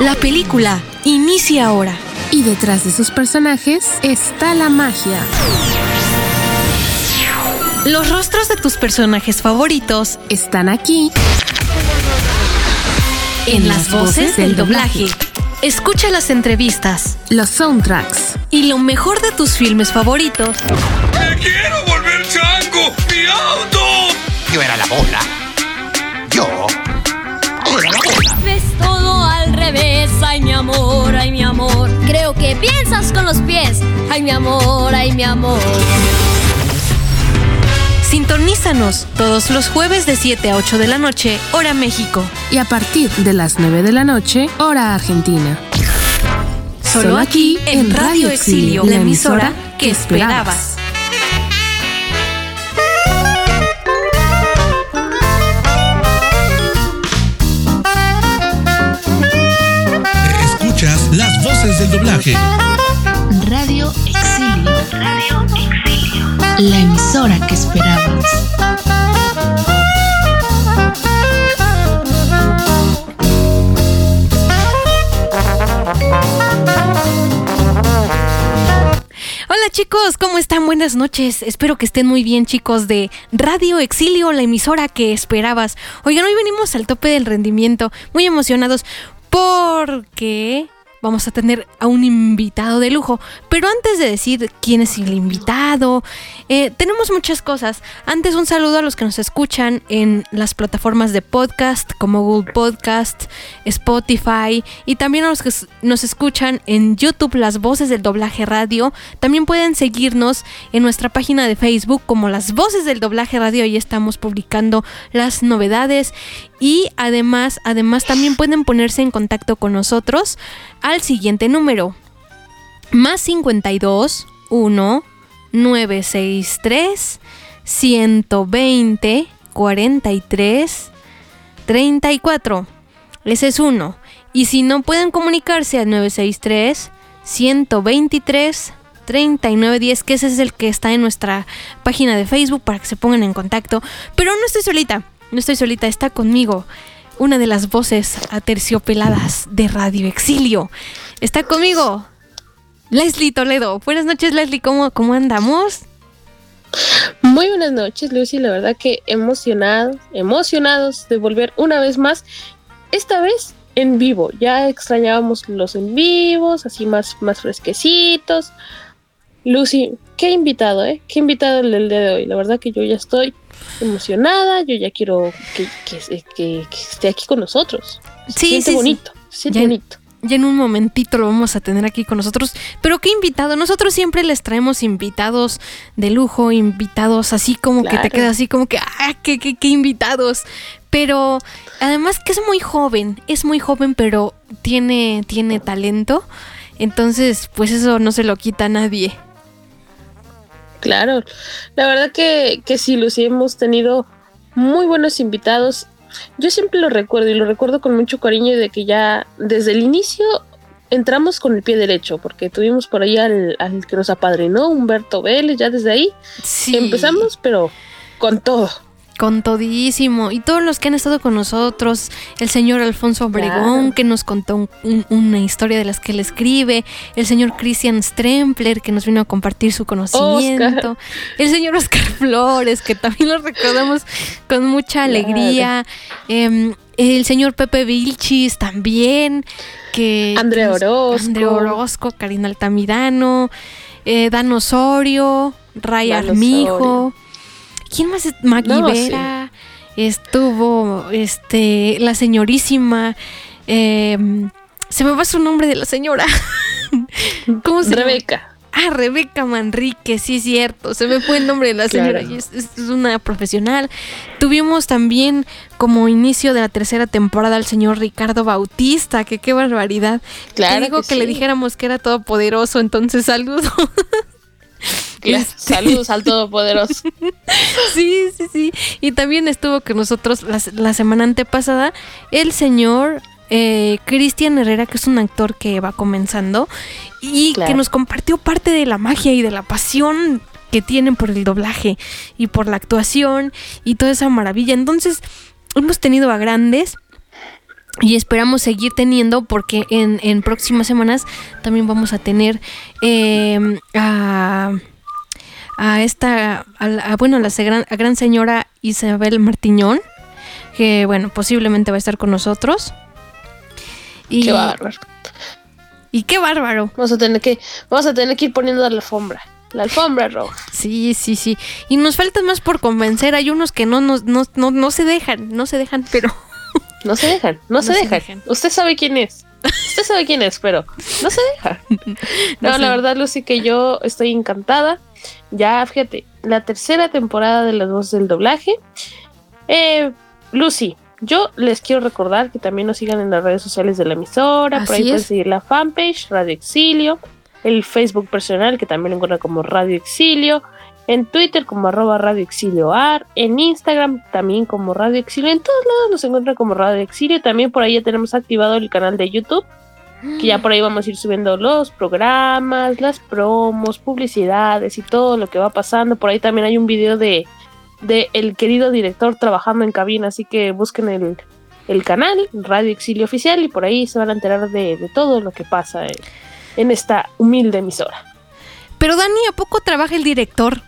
La película inicia ahora. Y detrás de sus personajes está la magia. Los rostros de tus personajes favoritos Están aquí en las voces del doblaje. Escucha las entrevistas los soundtracks, y lo mejor de tus filmes favoritos ¡Me quiero volver chango! ¡Mi auto! Yo era la bola. Yo era la bola. Ves todo revés, ay mi amor, ay mi amor. Creo que piensas con los pies, ay mi amor, ay mi amor. Sintonízanos todos los jueves de 7 a 8 de la noche, hora México. y a partir de las 9 de la noche, hora argentina. Solo aquí en Radio Exilio, la emisora que esperabas. Del doblaje. Radio Exilio. Radio Exilio. La emisora que esperabas. Hola chicos, ¿cómo están? Buenas noches. Espero que estén muy bien chicos de Radio Exilio, la emisora que esperabas. Oigan, hoy venimos al tope del rendimiento, muy emocionados porque vamos a tener a un invitado de lujo. Pero antes de decir quién es el invitado, eh, tenemos muchas cosas. Antes un saludo a los que nos escuchan en las plataformas de podcast como Google Podcast, Spotify y también a los que nos escuchan en YouTube, las voces del doblaje radio. También pueden seguirnos en nuestra página de Facebook como las voces del doblaje radio. Ahí estamos publicando las novedades y además, además también pueden ponerse en contacto con nosotros al siguiente número más 52 1 963 120 43 34. Ese es uno. Y si no pueden comunicarse al 963 123 3910, que ese es el que está en nuestra página de Facebook para que se pongan en contacto. Pero no estoy solita, no estoy solita, está conmigo una de las voces aterciopeladas de Radio Exilio. Está conmigo Leslie Toledo. Buenas noches, Leslie, ¿cómo, cómo andamos? Muy buenas noches, Lucy. La verdad que emocionados, emocionados de volver una vez más. Esta vez en vivo. Ya extrañábamos los en vivos, así más, más fresquecitos. Lucy, qué invitado, ¿eh? Qué invitado el día de hoy. La verdad que yo ya estoy emocionada. Yo ya quiero que, que- que- que esté aquí con nosotros. Se Sí, siente sí, sí. bonito. Se siente Ya- bonito. Ya en un momentito lo vamos a tener aquí con nosotros. Pero qué invitado. Nosotros siempre les traemos invitados de lujo, invitados así como que te quedas así como que, ah, qué, qué, qué invitados. Pero además que es muy joven, es muy joven, pero tiene, tiene talento. Entonces, pues eso no se lo quita a nadie. Claro, la verdad que, que sí, Lucy, hemos tenido muy buenos invitados. Yo siempre lo recuerdo y lo recuerdo con mucho cariño de que ya desde el inicio entramos con el pie derecho, porque tuvimos por ahí al, al que nos apadrinó, Humberto Vélez, ya desde ahí Sí. empezamos, pero con todo. Con todísimo. Y todos los que han estado con nosotros. El señor Alfonso Obregón, Claro. que nos contó un- un- una historia de las que él escribe. El señor Christian Strempler, que nos vino a compartir su conocimiento. El señor Oscar Flores, que también lo recordamos con mucha alegría. Em, el señor Pepe Vilchis también. Que, nos- Orozco. Andrea Orozco, Karina Altamirano. eh, Dan Osorio. Ray Dan Armijo. Osorio. ¿Quién más? Maggie No, Vera, Estuvo este, la señorísima. eh, se me va su nombre de la señora. ¿Cómo se llama? Rebeca. Ah, Rebeca Manrique, sí es cierto. Se me fue el nombre de la señora. Claro. y Es, es una profesional. Tuvimos también como inicio de la tercera temporada al señor Ricardo Bautista, que qué barbaridad. Claro Te digo que que, le dijéramos que era todopoderoso, entonces saludo. Este- Saludos al Todopoderoso. Sí, sí, sí. Y también estuvo con nosotros la, la semana antepasada el señor eh, Cristian Herrera, que es un actor que va comenzando y Claro. que nos compartió parte de la magia y de la pasión que tienen por el doblaje y por la actuación y toda esa maravilla. Entonces, hemos tenido a grandes y esperamos seguir teniendo porque en, en próximas semanas también vamos a tener eh, a, a esta, a, a, bueno, a la gran, a gran señora Isabel Martiñón, que bueno, posiblemente va a estar con nosotros. Y, Qué bárbaro. y qué bárbaro. Vamos a tener que, vamos a tener que ir poniendo la alfombra. La alfombra roja. Sí, sí, sí. Y nos falta más por convencer. Hay unos que no, nos, no, no, no se dejan, no se dejan, pero... No se dejan, no, se, se dejan. dejan. Usted sabe quién es. Usted sabe quién es, pero no se deja. No, No la verdad, Lucy, que yo estoy encantada. Ya, fíjate, la tercera temporada de las voces del doblaje. Eh, Lucy, yo les quiero recordar que también nos sigan en las redes sociales de la emisora. por ahí Así pueden seguir la fanpage, Radio Exilio. El Facebook personal, que también lo encuentran como Radio Exilio. En Twitter como arroba Radio Exilio Ar. En Instagram también como Radio Exilio. En todos lados nos encuentran como Radio Exilio. También por ahí ya tenemos activado el canal de YouTube. Que ya por ahí vamos a ir subiendo los programas, las promos, publicidades y todo lo que va pasando. Por ahí también hay un video de, de el querido director trabajando en cabina. Así que busquen el, el canal, Radio Exilio Oficial, y por ahí se van a enterar de, de todo lo que pasa en, en esta humilde emisora. Pero Dani, ¿a poco trabaja el director?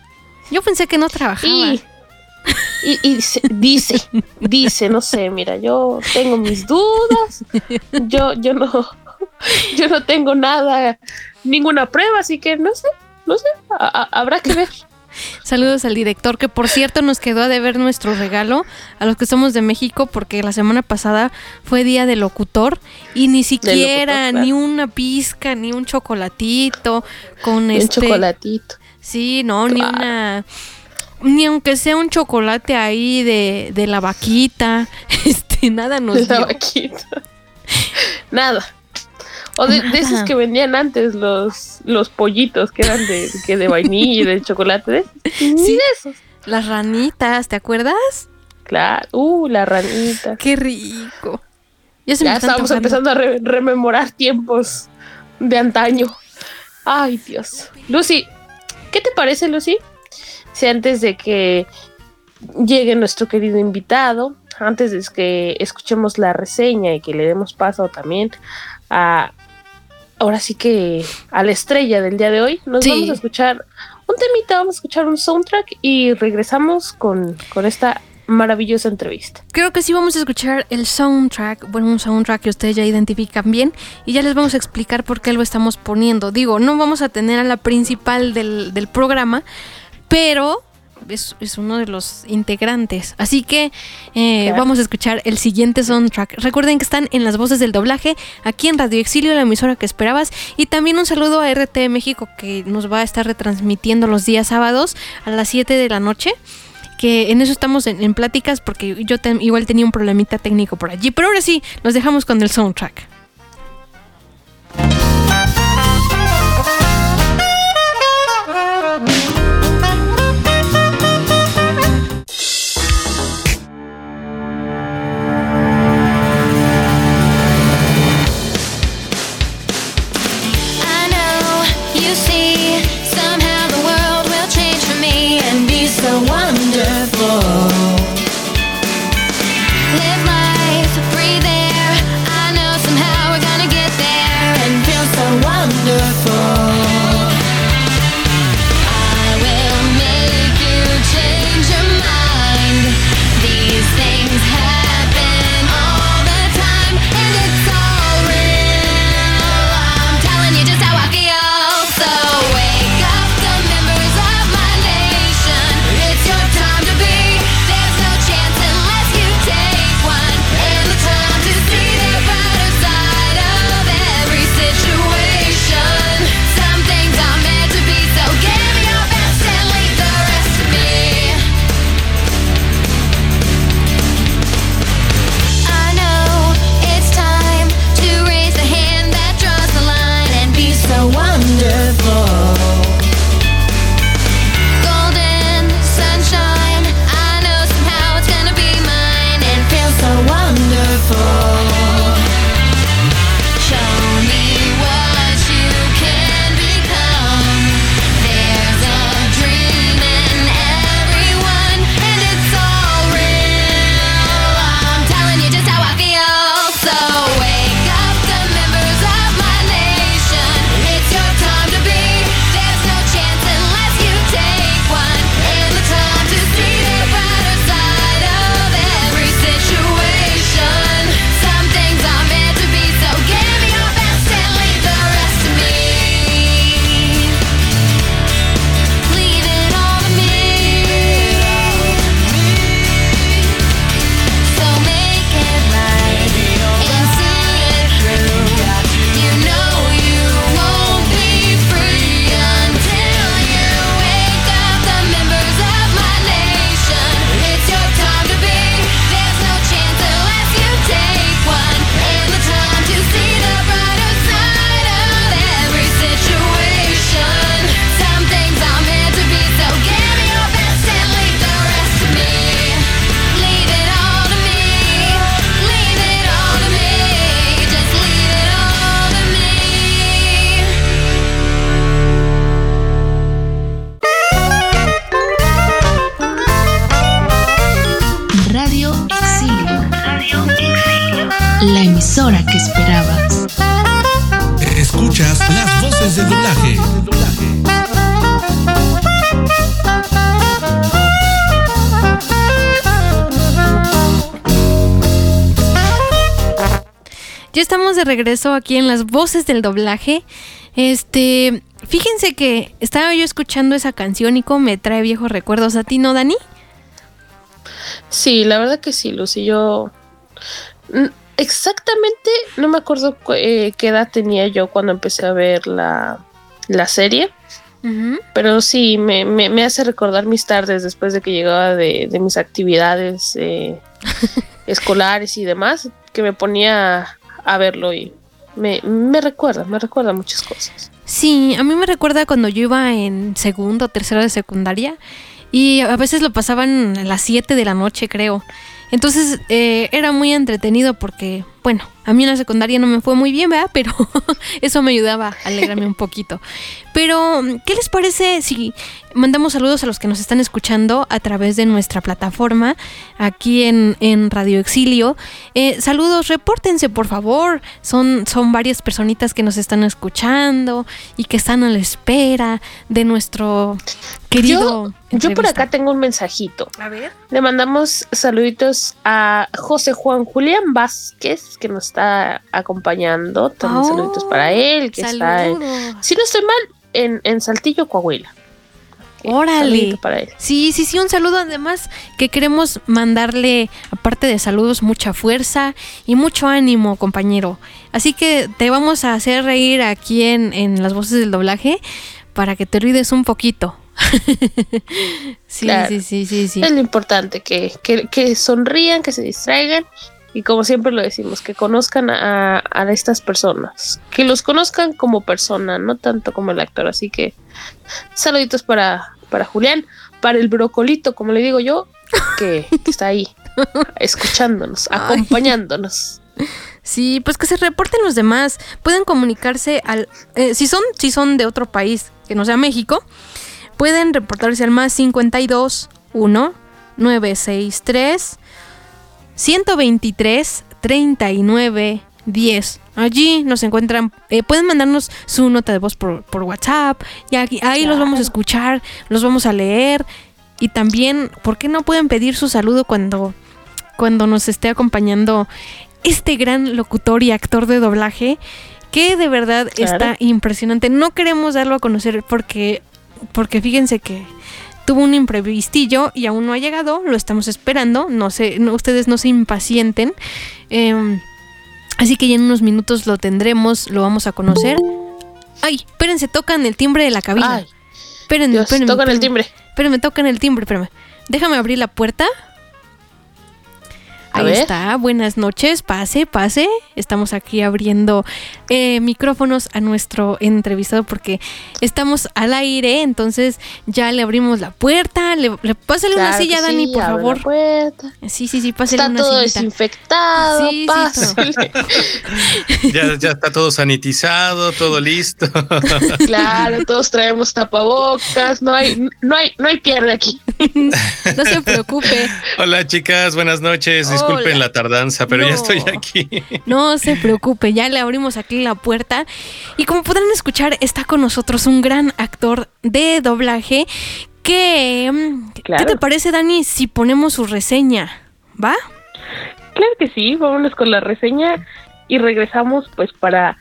Yo pensé que no trabajaba. Y, y, y dice, dice, dice, no sé, mira, yo tengo mis dudas, yo, yo no, yo no tengo nada, ninguna prueba, así que no sé, no sé, a- a- habrá que ver. Saludos al director, que por cierto nos quedó a deber nuestro regalo a los que somos de México, porque la semana pasada fue día del locutor y ni siquiera claro. ni una pizca, ni un chocolatito con Un este. chocolatito. Sí, no, ni una. Ni aunque sea un chocolate ahí de, de la vaquita, este, nada nos La dio. vaquita. Nada. O de, esos que vendían antes los, los pollitos que eran de, que de vainilla y de chocolate. De esos. Sí. de esos. Las ranitas, ¿te acuerdas? Claro. Uh, la ranita. Qué rico. Ya Ya estamos empezando a re- rememorar tiempos de antaño. Ay, Dios. Lucy, ¿qué te parece, Lucy? Si antes de que llegue nuestro querido invitado, antes de que escuchemos la reseña y que le demos paso también a, ahora sí que a la estrella del día de hoy, nos Sí. vamos a escuchar un temita, vamos a escuchar un soundtrack y regresamos con, con esta maravillosa entrevista. Creo que sí vamos a escuchar el soundtrack, bueno, un soundtrack que ustedes ya identifican bien y ya les vamos a explicar por qué lo estamos poniendo. Digo, no vamos a tener a la principal del, del programa, pero es, es uno de los integrantes. Así que eh, Claro. vamos a escuchar el siguiente soundtrack. Recuerden que están en las voces del doblaje aquí en Radio Exilio, la emisora que esperabas. Y también un saludo a RT México que nos va a estar retransmitiendo los días sábados a las 7 de la noche que en eso estamos en, en pláticas porque yo igual tenía un problemita técnico por allí. Pero ahora sí, nos dejamos con el soundtrack. Regreso aquí en las voces del doblaje. Este, fíjense que estaba yo escuchando esa canción y como me trae viejos recuerdos a ti, ¿no, Dani? Sí, la verdad que sí, Lucy. Yo mm, exactamente no me acuerdo cu- eh, qué edad tenía yo cuando empecé a ver la, la serie, pero sí, me, me- me hace recordar mis tardes después de que llegaba de, de mis actividades eh, escolares y demás, que me ponía a verlo y me, me recuerda, me recuerda muchas cosas. Sí, a mí me recuerda cuando yo iba en segundo o tercero de secundaria y a veces lo pasaban a las 7 de la noche, creo. Entonces eh, era muy entretenido porque, bueno, a mí en la secundaria no me fue muy bien, ¿verdad? Pero eso me ayudaba a alegrarme un poquito. Pero, ¿qué les parece si mandamos saludos a los que nos están escuchando a través de nuestra plataforma aquí en, en Radio Exilio? Eh, saludos, repórtense por favor. Son, son varias personitas que nos están escuchando y que están a la espera de nuestro querido. Yo, yo por acá tengo un mensajito. A ver. Le mandamos saluditos a José Juan Julián Vázquez, que nos está acompañando. También Oh, saluditos para él, que está en, si no estoy mal, en, en Saltillo, Coahuila. Órale. Saludito para él. Sí, sí, sí, un saludo además que queremos mandarle, aparte de saludos, mucha fuerza y mucho ánimo, compañero. Así que te vamos a hacer reír aquí en, en las voces del doblaje para que te olvides un poquito. sí, Claro. sí, sí, sí, sí. Es lo importante, que, que, que sonrían, que se distraigan y como siempre lo decimos, que conozcan a, a estas personas, que los conozcan como persona, no tanto como el actor. Así que saluditos para, para Julián, para el brocolito, como le digo yo, que, que está ahí escuchándonos, acompañándonos. Sí, pues que se reporten los demás. Pueden comunicarse al. eh, si, son, si son de otro país que no sea México, pueden reportarse al más 52 1 963 123 39 10. Allí nos encuentran. eh, pueden mandarnos su nota de voz por, por WhatsApp. Y aquí- ahí los vamos a escuchar, los vamos a leer. Y también, ¿por qué no pueden pedir su saludo cuando, cuando nos esté acompañando este gran locutor y actor de doblaje? Que de verdad Claro. está impresionante. No queremos darlo a conocer porque, porque fíjense que tuvo un imprevistillo y aún no ha llegado. Lo estamos esperando. No sé, no- ustedes no se impacienten. Em, así que ya en unos minutos lo tendremos, lo vamos a conocer. Ay, espérense, tocan el timbre de la cabina. Ay, espérenme, Dios, espérenme, tocan el espérenme. timbre. Espérenme, tocan el timbre, espérame. Déjame abrir la puerta. A Ahí ver. está, buenas noches, pase, pase. Estamos aquí abriendo eh, micrófonos a nuestro entrevistado porque estamos al aire, entonces ya le abrimos la puerta. Le, le- pásale una silla, que Dani, sí, por favor. la puerta. Sí, sí, sí, pásale Está una todo sillita. desinfectado. Sí, sí, pásale. Ya, ya está todo sanitizado, todo listo. Claro, todos traemos tapabocas, no hay, no hay, no hay pierde aquí. No se preocupe, Hola chicas, buenas noches. Disculpen Hola. la tardanza, pero ya estoy aquí. no se preocupe, ya le abrimos aquí la puerta. Y como podrán escuchar, está con nosotros un gran actor de doblaje que... mm, ¿Qué te parece, Dani, si ponemos su reseña? ¿Va? Claro que sí, vámonos con la reseña y regresamos pues para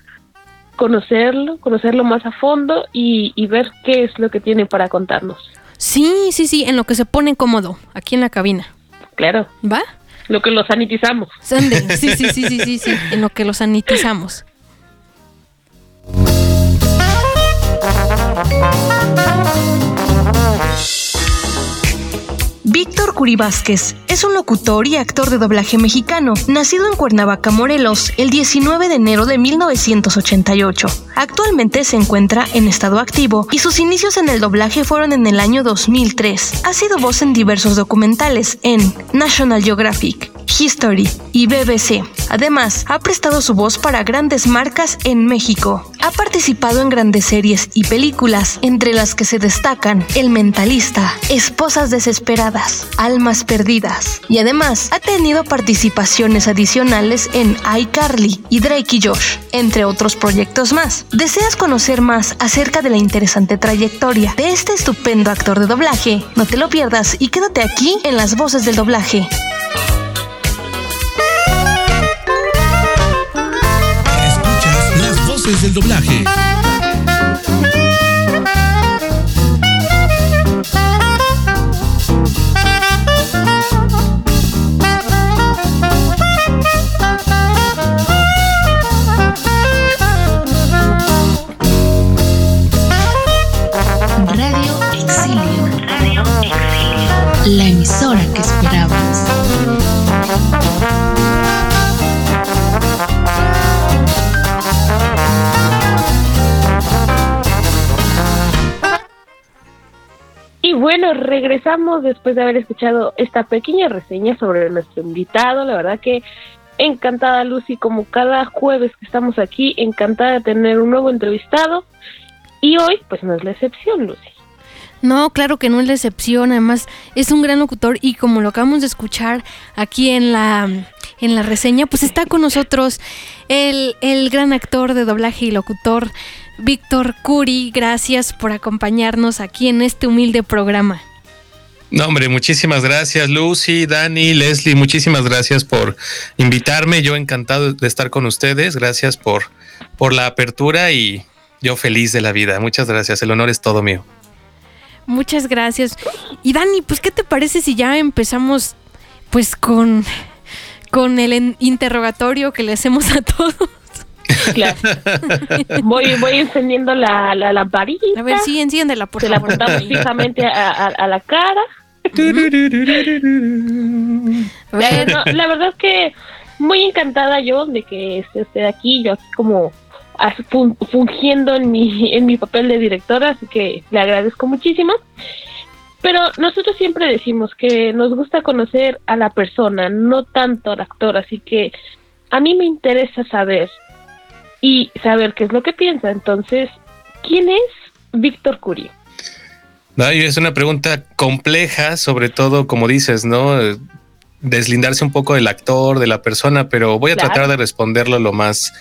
conocerlo, conocerlo más a fondo y, y ver qué es lo que tiene para contarnos. Sí, sí, sí, en lo que se pone cómodo, aquí en la cabina. Claro, ¿Va? lo que lo sanitizamos. Sande, sí, sí, sí, sí, sí, sí, en lo que lo sanitizamos. Víctor Curi Vázquez es un locutor y actor de doblaje mexicano, nacido en Cuernavaca, Morelos, el 19 de enero de 1988. Actualmente se encuentra en estado activo y sus inicios en el doblaje fueron en el año 2003. Ha sido voz en diversos documentales en National Geographic, History y BBC. Además, ha prestado su voz para grandes marcas en México. Ha participado en grandes series y películas, entre las que se destacan El Mentalista, Esposas Desesperadas, Almas Perdidas. Y además, ha tenido participaciones adicionales en iCarly y Drake y Josh, entre otros proyectos más. ¿Deseas conocer más acerca de la interesante trayectoria de este estupendo actor de doblaje? No te lo pierdas y quédate aquí en las voces del doblaje. Radio Exilio. Radio Exilio. La emisora que esperabas. Y bueno, regresamos después de haber escuchado esta pequeña reseña sobre nuestro invitado. La verdad que encantada Lucy, como cada jueves que estamos aquí, encantada de tener un nuevo entrevistado. Y hoy, pues no es la excepción, Lucy. No, claro que no es la excepción, además es un gran locutor y como lo acabamos de escuchar aquí en la, en la reseña, pues está con nosotros el, el gran actor de doblaje y locutor Víctor Curi. Gracias por acompañarnos aquí en este humilde programa. No, hombre, muchísimas gracias, Lucy, Dani, Leslie, muchísimas gracias por invitarme. Yo encantado de estar con ustedes. Gracias por, por la apertura y yo feliz de la vida. Muchas gracias. El honor es todo mío. Muchas gracias. Y Dani, pues ¿qué te parece si ya empezamos pues con, con el interrogatorio que le hacemos a todos? Claro. voy, voy encendiendo la, la lamparita. A ver, sí, enciéndela, por Se la favor. apuntamos fijamente a, a- a la cara. Eh, la verdad es que muy encantada yo de que esté usted aquí, yo aquí como fungiendo en mi, en mi papel de directora, así que le agradezco muchísimo. Pero nosotros siempre decimos que nos gusta conocer a la persona, no tanto al actor, así que a mí me interesa saber y saber qué es lo que piensa. Entonces, ¿quién es Víctor Curie? No, es una pregunta compleja, sobre todo, como dices, ¿no? Deslindarse un poco del actor, de la persona, pero voy a Claro. tratar de responderlo lo más,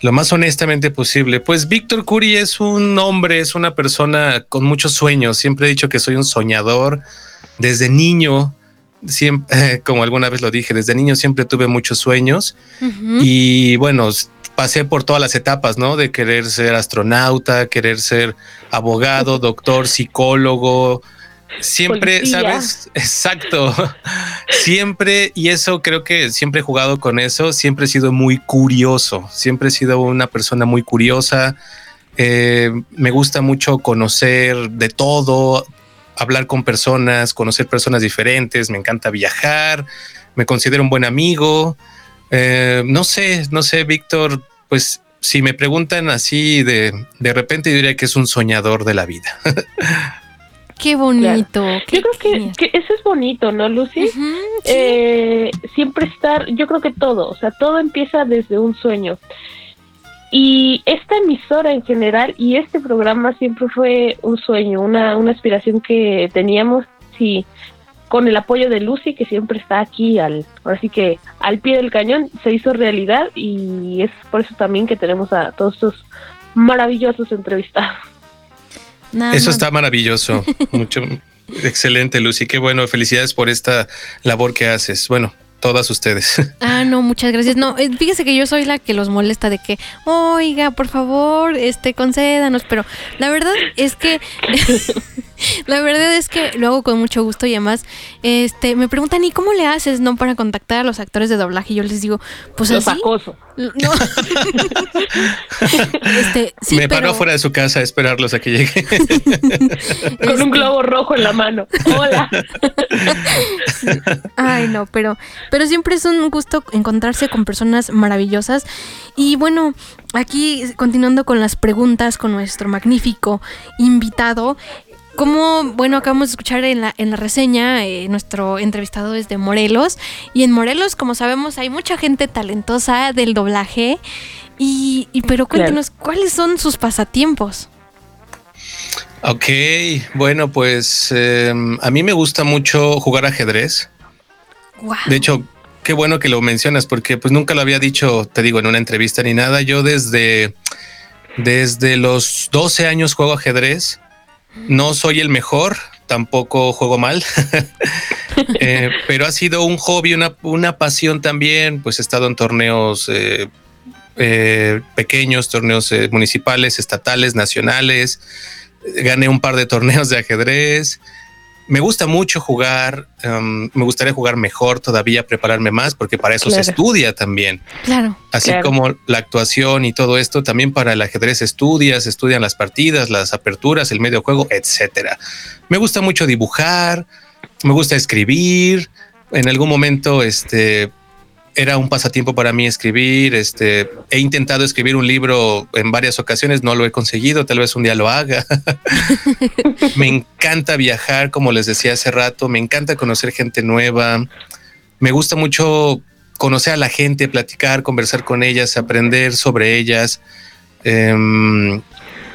lo más honestamente posible. Pues Víctor Curi es un hombre, es una persona con muchos sueños. Siempre he dicho que soy un soñador. Desde niño, siempre, como alguna vez lo dije, desde niño siempre tuve muchos sueños. Y bueno, pasé por todas las etapas, ¿no? De querer ser astronauta, querer ser abogado, doctor, psicólogo. Siempre, Policía. ¿sabes? Exacto. Siempre, y eso creo que siempre he jugado con eso, siempre he sido muy curioso, siempre he sido una persona muy curiosa. Eh, me gusta mucho conocer de todo, hablar con personas, conocer personas diferentes, me encanta viajar, me considero un buen amigo. Eh, no sé, no sé, Víctor, pues si me preguntan así de, de repente yo diría que es un soñador de la vida. Qué bonito. qué Yo creo que, eso es bonito, ¿no, Lucy? Sí. eh, siempre estar, yo creo que todo, o sea, todo empieza desde un sueño. Y esta emisora en general y este programa siempre fue un sueño, una, una aspiración que teníamos y con el apoyo de Lucy, que siempre está aquí, al, ahora sí que al pie del cañón, se hizo realidad y es por eso también que tenemos a todos estos maravillosos entrevistados. Nada Eso está maravilloso. Mucho, excelente, Lucy. Qué bueno. Felicidades por esta labor que haces. Bueno, todas ustedes. Ah, no, muchas gracias. No, eh, fíjese que yo soy la que los molesta de que, oiga, por favor, este, concédanos, pero la verdad es que, la verdad es que lo hago con mucho gusto y además, este, me preguntan, ¿y cómo le haces, no, para contactar a los actores de doblaje? Y yo les digo, pues Los así. acoso. No. este, sí, me pero, paro fuera de su casa a esperarlos a que lleguen. Con este, un globo rojo en la mano. Hola. Ay, no, pero, pero siempre es un gusto encontrarse con personas maravillosas. Y bueno, aquí continuando con las preguntas con nuestro magnífico invitado, como, bueno, acabamos de escuchar en la, en la reseña, eh, nuestro entrevistado es de Morelos, y en Morelos, como sabemos, hay mucha gente talentosa del doblaje, y, y pero cuéntenos, ¿cuáles son sus pasatiempos? Ok, bueno, pues em, a mí me gusta mucho jugar ajedrez. De hecho, qué bueno que lo mencionas porque pues nunca lo había dicho, te digo, en una entrevista ni nada. Yo desde, desde los 12 años juego ajedrez. No soy el mejor, tampoco juego mal, Eh, pero ha sido un hobby, una, pasión también. Pues he estado en torneos eh, eh, pequeños, torneos municipales, estatales, nacionales. Gané un par de torneos de ajedrez. Me gusta mucho jugar. um, me gustaría jugar mejor todavía, prepararme más, porque para eso se estudia también. Claro. Así Claro. como la actuación y todo esto, también para el ajedrez estudias, estudian las partidas, las aperturas, el medio juego, etcétera. Me gusta mucho dibujar, me gusta escribir. En algún momento, este era un pasatiempo para mí escribir. Este he intentado escribir un libro en varias ocasiones, no lo he conseguido. Tal vez un día lo haga. me encanta viajar, como les decía hace rato. Me encanta conocer gente nueva. Me gusta mucho conocer a la gente, platicar, conversar con ellas, aprender sobre ellas. Em,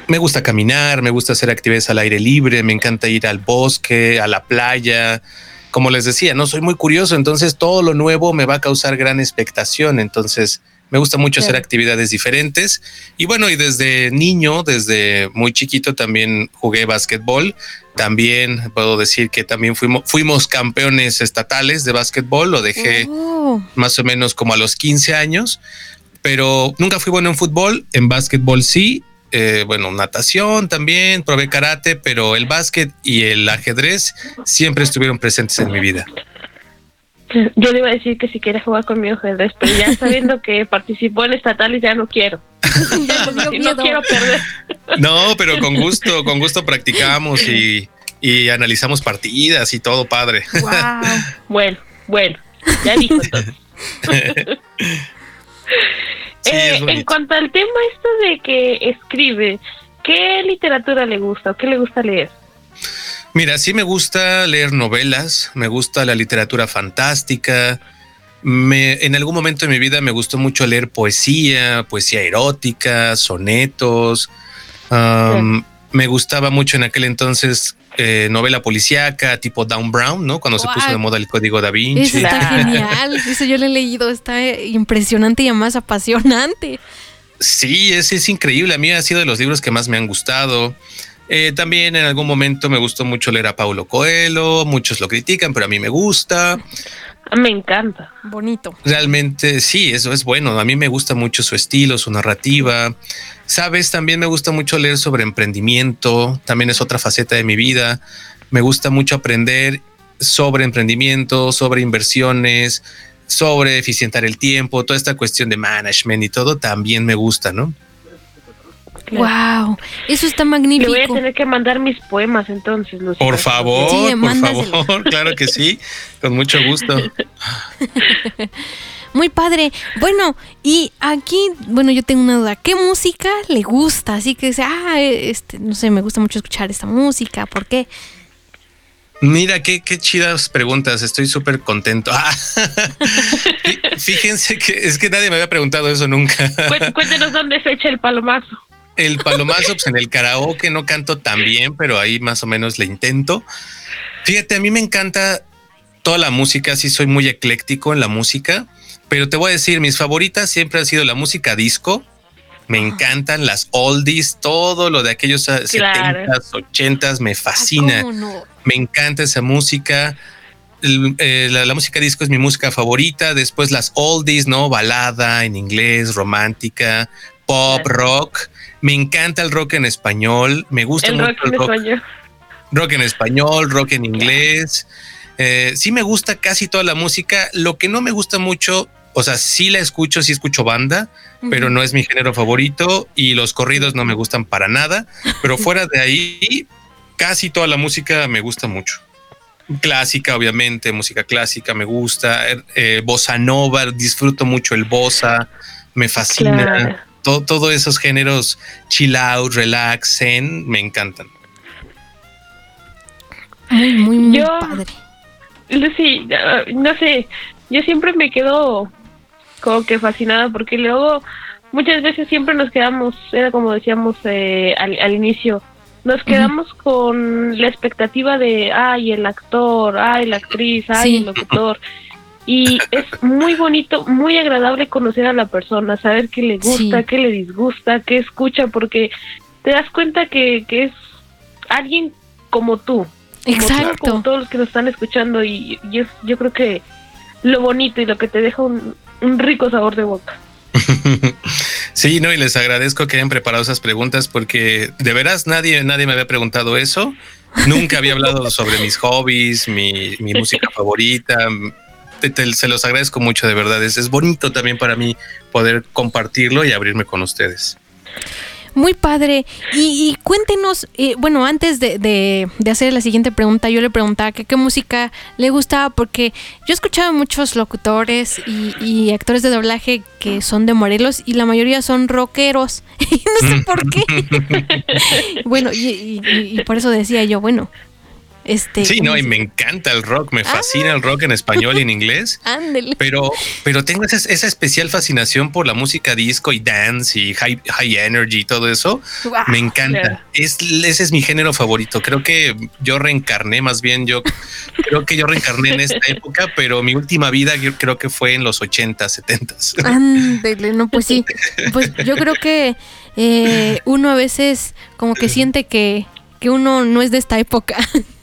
me gusta caminar, me gusta hacer actividades al aire libre, me encanta ir al bosque, a la playa. Como les decía, no soy muy curioso, entonces todo lo nuevo me va a causar gran expectación. Entonces me gusta mucho hacer actividades diferentes. Y bueno, y desde niño, desde muy chiquito también jugué básquetbol. También puedo decir que también fuimos, fuimos campeones estatales de básquetbol. Lo dejé Oh, más o menos como a los 15 años, pero nunca fui bueno en fútbol, en básquetbol sí, eh, bueno, natación también, probé karate, pero el básquet y el ajedrez siempre estuvieron presentes en mi vida. Yo le iba a decir que si quiere jugar conmigo ajedrez, pero ya sabiendo que participó en estatales ya no quiero. no miedo. quiero perder. No, pero con gusto, con gusto practicamos y, y analizamos partidas y todo padre. Guau. Bueno, bueno, ya dijo entonces. Sí, Eh, es en cuanto al tema esto de que escribe, ¿qué literatura le gusta o qué le gusta leer? Mira, sí me gusta leer novelas, me gusta la literatura fantástica. Me, en algún momento de mi vida me gustó mucho leer poesía, poesía erótica, sonetos. Um, Me gustaba mucho en aquel entonces eh, novela policíaca tipo Down Brown, ¿no? Cuando se puso de moda el código da Vinci. Eso está genial. Eso yo lo he leído. Está eh, impresionante y además apasionante. Sí, es, es increíble. A mí ha sido de los libros que más me han gustado. Eh, también en algún momento me gustó mucho leer a Paulo Coelho. Muchos lo critican, pero a mí me gusta. Ah, Me encanta. Bonito. Realmente sí, eso es bueno. A mí me gusta mucho su estilo, su narrativa. Sabes, también me gusta mucho leer sobre emprendimiento. También es otra faceta de mi vida. Me gusta mucho aprender sobre emprendimiento, sobre inversiones, sobre eficientar el tiempo, toda esta cuestión de management y todo también me gusta, ¿no? Wow. Eso está Le voy a magnífico. tener que mandar mis poemas entonces, Lucía. Por favor, Sí, por favor, claro que sí, con mucho gusto. Muy padre. Bueno, y aquí, bueno, yo tengo una duda. ¿Qué música le gusta? Así que dice, ah, este, no sé, me gusta mucho escuchar esta música. ¿Por qué? Mira, qué, qué chidas preguntas. Estoy súper contento. Ah, fí- Fíjense que es que nadie me había preguntado eso nunca. Cué- Cuéntenos dónde se echa el palomazo. El palomazo, pues en el karaoke no canto tan bien, pero ahí más o menos le intento. Fíjate, a mí me encanta toda la música, sí soy muy ecléctico en la música, pero te voy a decir, mis favoritas siempre ha sido la música disco. Me encantan las oldies, todo lo de aquellos ah, Claro. 70s, 80s, me Ah, fascina. Me encanta esa música. Eh, la, la música disco es mi música favorita. Después las oldies, ¿no? Balada en inglés, romántica, pop, Claro. rock. Me encanta el rock en español. Me gusta El mucho rock en el rock, español. rock en español, rock en inglés. Eh, sí me gusta casi toda la música. Lo que no me gusta mucho, o sea, sí la escucho, sí escucho banda, pero no es mi género favorito y los corridos no me gustan para nada. Pero fuera de ahí, casi toda la música me gusta mucho. Clásica, obviamente, música clásica me gusta. Eh, bossa nova, disfruto mucho el bossa, me fascina. Claro. Todo, todos esos géneros chill out, relax, zen, me encantan. Muy, muy, muy Yo- padre. Lucy, ah, no sé, yo siempre me quedo como que fascinada porque luego muchas veces siempre nos quedamos, era como decíamos eh, al, al inicio, nos quedamos con la expectativa de, ay, el actor, ay, la actriz, ay, Sí. el locutor. Y es muy bonito, muy agradable conocer a la persona, saber qué le gusta, Sí. qué le disgusta, qué escucha, porque te das cuenta que, que es alguien como tú, como tú, como todos los que nos están escuchando y yo, yo creo que lo bonito y lo que te deja un, un rico sabor de boca. Sí, no, y les agradezco que hayan preparado esas preguntas porque de veras nadie, nadie me había preguntado eso. Nunca había hablado sobre mis hobbies, mi, mi música favorita. Te- te- se los agradezco mucho, de verdad. Es, es bonito también para mí poder compartirlo y abrirme con ustedes. Muy padre. Y, y cuéntenos, eh, bueno, antes de, de- de hacer la siguiente pregunta, yo le preguntaba que qué música le gustaba, porque yo he escuchado muchos locutores y, y actores de doblaje que son de Morelos y la mayoría son rockeros. Y no sé por qué. bueno, y por eso decía yo, bueno, este. Sí, no, y ¿cómo me encanta el rock, me fascina el rock en español y en inglés. Ándele. Pero, pero tengo esa, esa especial fascinación por la música disco y dance y high, high energy y todo eso. Me encanta. Claro. Es, ese es mi género favorito. Creo que yo reencarné, más bien yo creo que yo reencarné en esta época, pero mi última vida yo creo que fue en los 80, 70. Ándele, no, pues sí. Pues yo creo que eh, uno a veces como que siente que, que uno no es de esta época.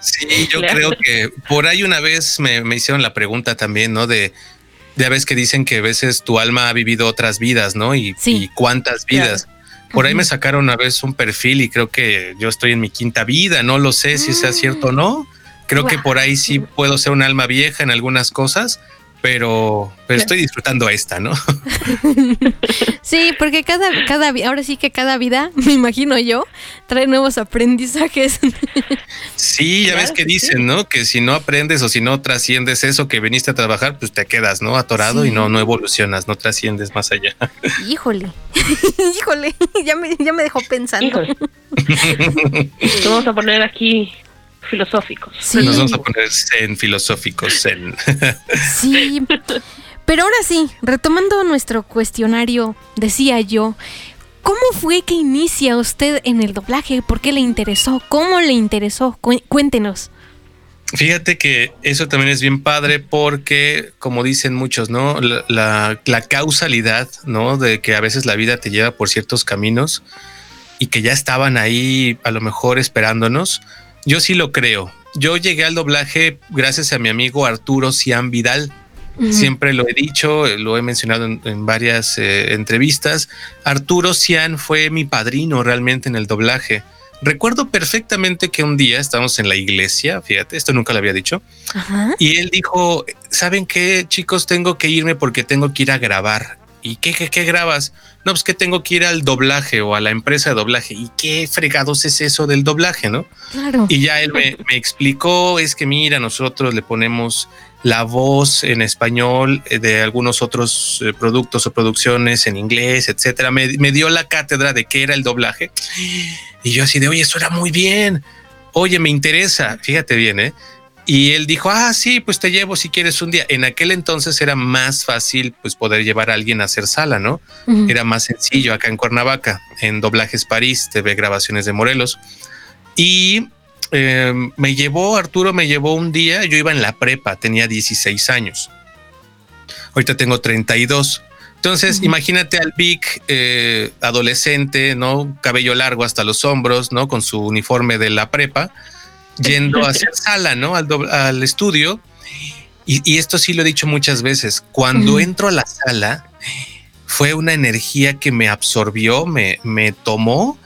Sí, yo Claro. creo que por ahí una vez me, me hicieron la pregunta también, ¿no? De, de a veces que dicen que a veces tu alma ha vivido otras vidas, ¿no? Y, Sí. y cuántas vidas. Por ahí me sacaron una vez un perfil y creo que yo estoy en mi quinta vida, no lo sé si sea cierto o no. Creo que por ahí sí puedo ser un alma vieja en algunas cosas, pero, pero estoy disfrutando esta, ¿no? Sí, porque cada, cada, ahora sí que cada vida, me imagino yo, trae nuevos aprendizajes. Sí, ya Claro ves que que dicen, sí. ¿no? Que si no aprendes o si no trasciendes eso que viniste a trabajar, pues te quedas, ¿no? Atorado Sí. y no, no evolucionas, no trasciendes más allá. Híjole, híjole, ya me, ya me dejó pensando. Híjole. Vamos a poner aquí filosóficos. Sí, Nos vamos a poner zen filosóficos, zen. sí. Pero ahora sí, retomando nuestro cuestionario, decía yo, ¿cómo fue que inicia usted en el doblaje? ¿Por qué le interesó? ¿Cómo le interesó? Cu- cuéntenos. Fíjate que eso también es bien padre porque, como dicen muchos, ¿no? La, la, la causalidad, ¿no? De que a veces la vida te lleva por ciertos caminos y que ya estaban ahí a lo mejor esperándonos. Yo sí lo creo. Yo llegué al doblaje gracias a mi amigo Arturo Cian Vidal. Siempre lo he dicho, lo he mencionado en, en varias eh, entrevistas. Arturo Cian fue mi padrino realmente en el doblaje. Recuerdo perfectamente que un día estábamos en la iglesia, fíjate, esto nunca lo había dicho, Ajá. y él dijo, ¿saben qué, chicos? Tengo que irme porque tengo que ir a grabar. ¿Y qué, qué, qué grabas? No, pues que tengo que ir al doblaje o a la empresa de doblaje. ¿Y qué fregados es eso del doblaje, no? Claro. Y ya él me, me explicó, es que mira, nosotros le ponemos la voz en español eh, de algunos otros eh, productos o producciones en inglés, etcétera. Me, me dio la cátedra de qué era el doblaje. Y yo así de, oye, eso era muy bien. Oye, me interesa. Fíjate bien, ¿eh? Y él dijo, ah, sí, pues te llevo si quieres un día. En aquel entonces era más fácil pues poder llevar a alguien a hacer sala, ¿no? Era más sencillo acá en Cuernavaca, en Doblajes París, TV Grabaciones de Morelos. Y eh, me llevó, Arturo me llevó un día, yo iba en la prepa, tenía 16 años. Ahorita tengo 32. Entonces, imagínate al Vic eh, adolescente, ¿no? Cabello largo hasta los hombros, ¿no? Con su uniforme de la prepa, yendo a hacer sala, ¿no? Al, al estudio. Y, y esto sí lo he dicho muchas veces. Cuando entro a la sala, fue una energía que me absorbió, me, me tomó.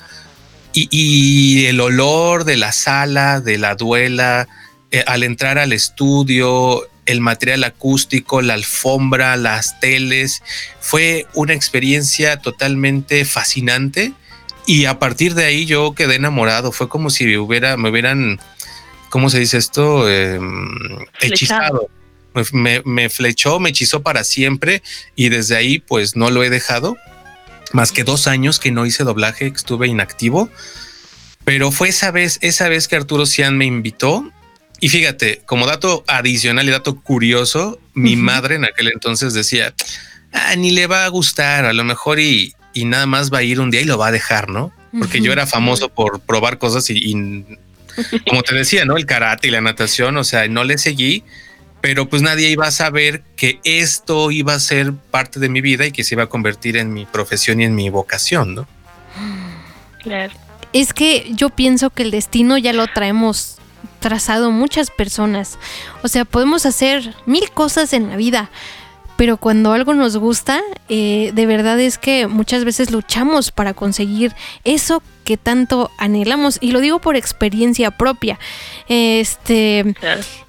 Y, y el olor de la sala, de la duela, eh, al entrar al estudio, el material acústico, la alfombra, las teles, fue una experiencia totalmente fascinante. Y a partir de ahí yo quedé enamorado. Fue como si hubiera, me hubieran, ¿cómo se dice esto? Eh, hechizado. Me, me- flechó, me hechizó para siempre y desde ahí pues no lo he dejado. Más que dos años que no hice doblaje, estuve inactivo. Pero fue esa vez, esa vez que Arturo Cian me invitó. Y fíjate, como dato adicional y dato curioso, mi madre en aquel entonces decía, ah, ni le va a gustar, a lo mejor y, y nada más va a ir un día y lo va a dejar, ¿no? Porque yo era famoso por probar cosas y, y como te decía, ¿no? El karate y la natación, o sea, no le seguí, pero pues nadie iba a saber que esto iba a ser parte de mi vida y que se iba a convertir en mi profesión y en mi vocación, ¿no? Claro. Es que yo pienso que el destino ya lo traemos trazado muchas personas. O sea, podemos hacer mil cosas en la vida, pero cuando algo nos gusta, eh, de verdad es que muchas veces luchamos para conseguir eso que tanto anhelamos. Y lo digo por experiencia propia. Este,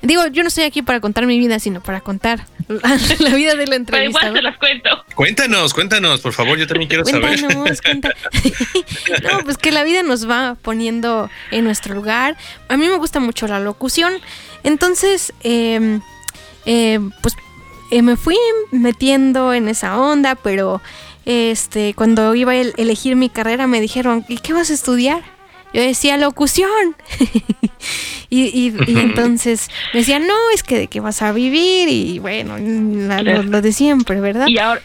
digo, yo no estoy aquí para contar mi vida, sino para contar la, la vida de la Pero igual entrevista. te las cuento. Cuéntanos, cuéntanos, por favor, yo también quiero saber. Cuéntanos, no, pues que la vida nos va poniendo en nuestro lugar. A mí me gusta mucho la locución. Entonces, eh, eh, pues eh, me fui metiendo en esa onda, pero este, cuando iba a el- elegir mi carrera me dijeron, ¿y qué vas a estudiar? Yo decía locución. y, y- y entonces me decían, no, es que de qué vas a vivir. Y bueno, la- lo, lo de siempre, ¿verdad? Y ahora,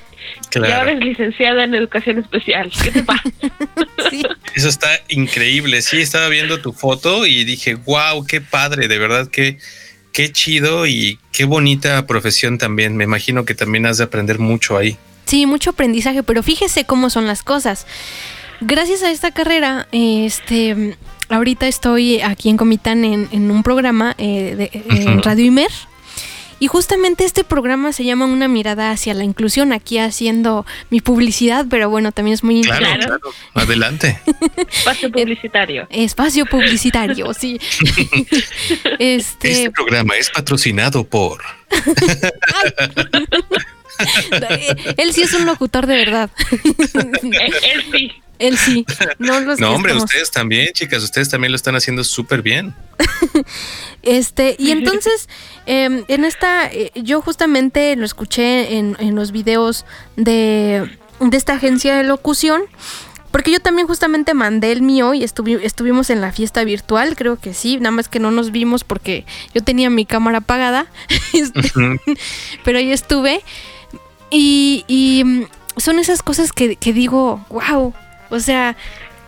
y ahora es licenciada en educación especial. ¿Qué te pasa? eso está increíble. Sí, estaba viendo tu foto y dije, wow, qué padre, de verdad que qué chido y qué bonita profesión también. Me imagino que también has de aprender mucho ahí. Sí, mucho aprendizaje, pero fíjese cómo son las cosas. Gracias a esta carrera, este, ahorita estoy aquí en Comitán en, en un programa eh, de, en Ujú. Radio Imer. Y justamente este programa se llama Una mirada hacia la inclusión, aquí haciendo mi publicidad, pero bueno, también es muy Claro, claro. Adelante. Espacio publicitario. espacio publicitario, sí. este, Este programa es patrocinado por. eh, él sí es un locutor de verdad. Él, él sí. Él sí. No, los No, que hombre, estamos- ustedes también, chicas, ustedes también lo están haciendo súper bien. Este, y entonces, em, en esta, eh, yo justamente lo escuché en, en los videos de, de esta agencia de locución, porque yo también justamente mandé el mío y estuvi- estuvimos en la fiesta virtual, creo que sí, nada más que no nos vimos porque yo tenía mi cámara apagada, este, pero ahí estuve. Y, y, mm, son esas cosas que, que digo, wow, o sea,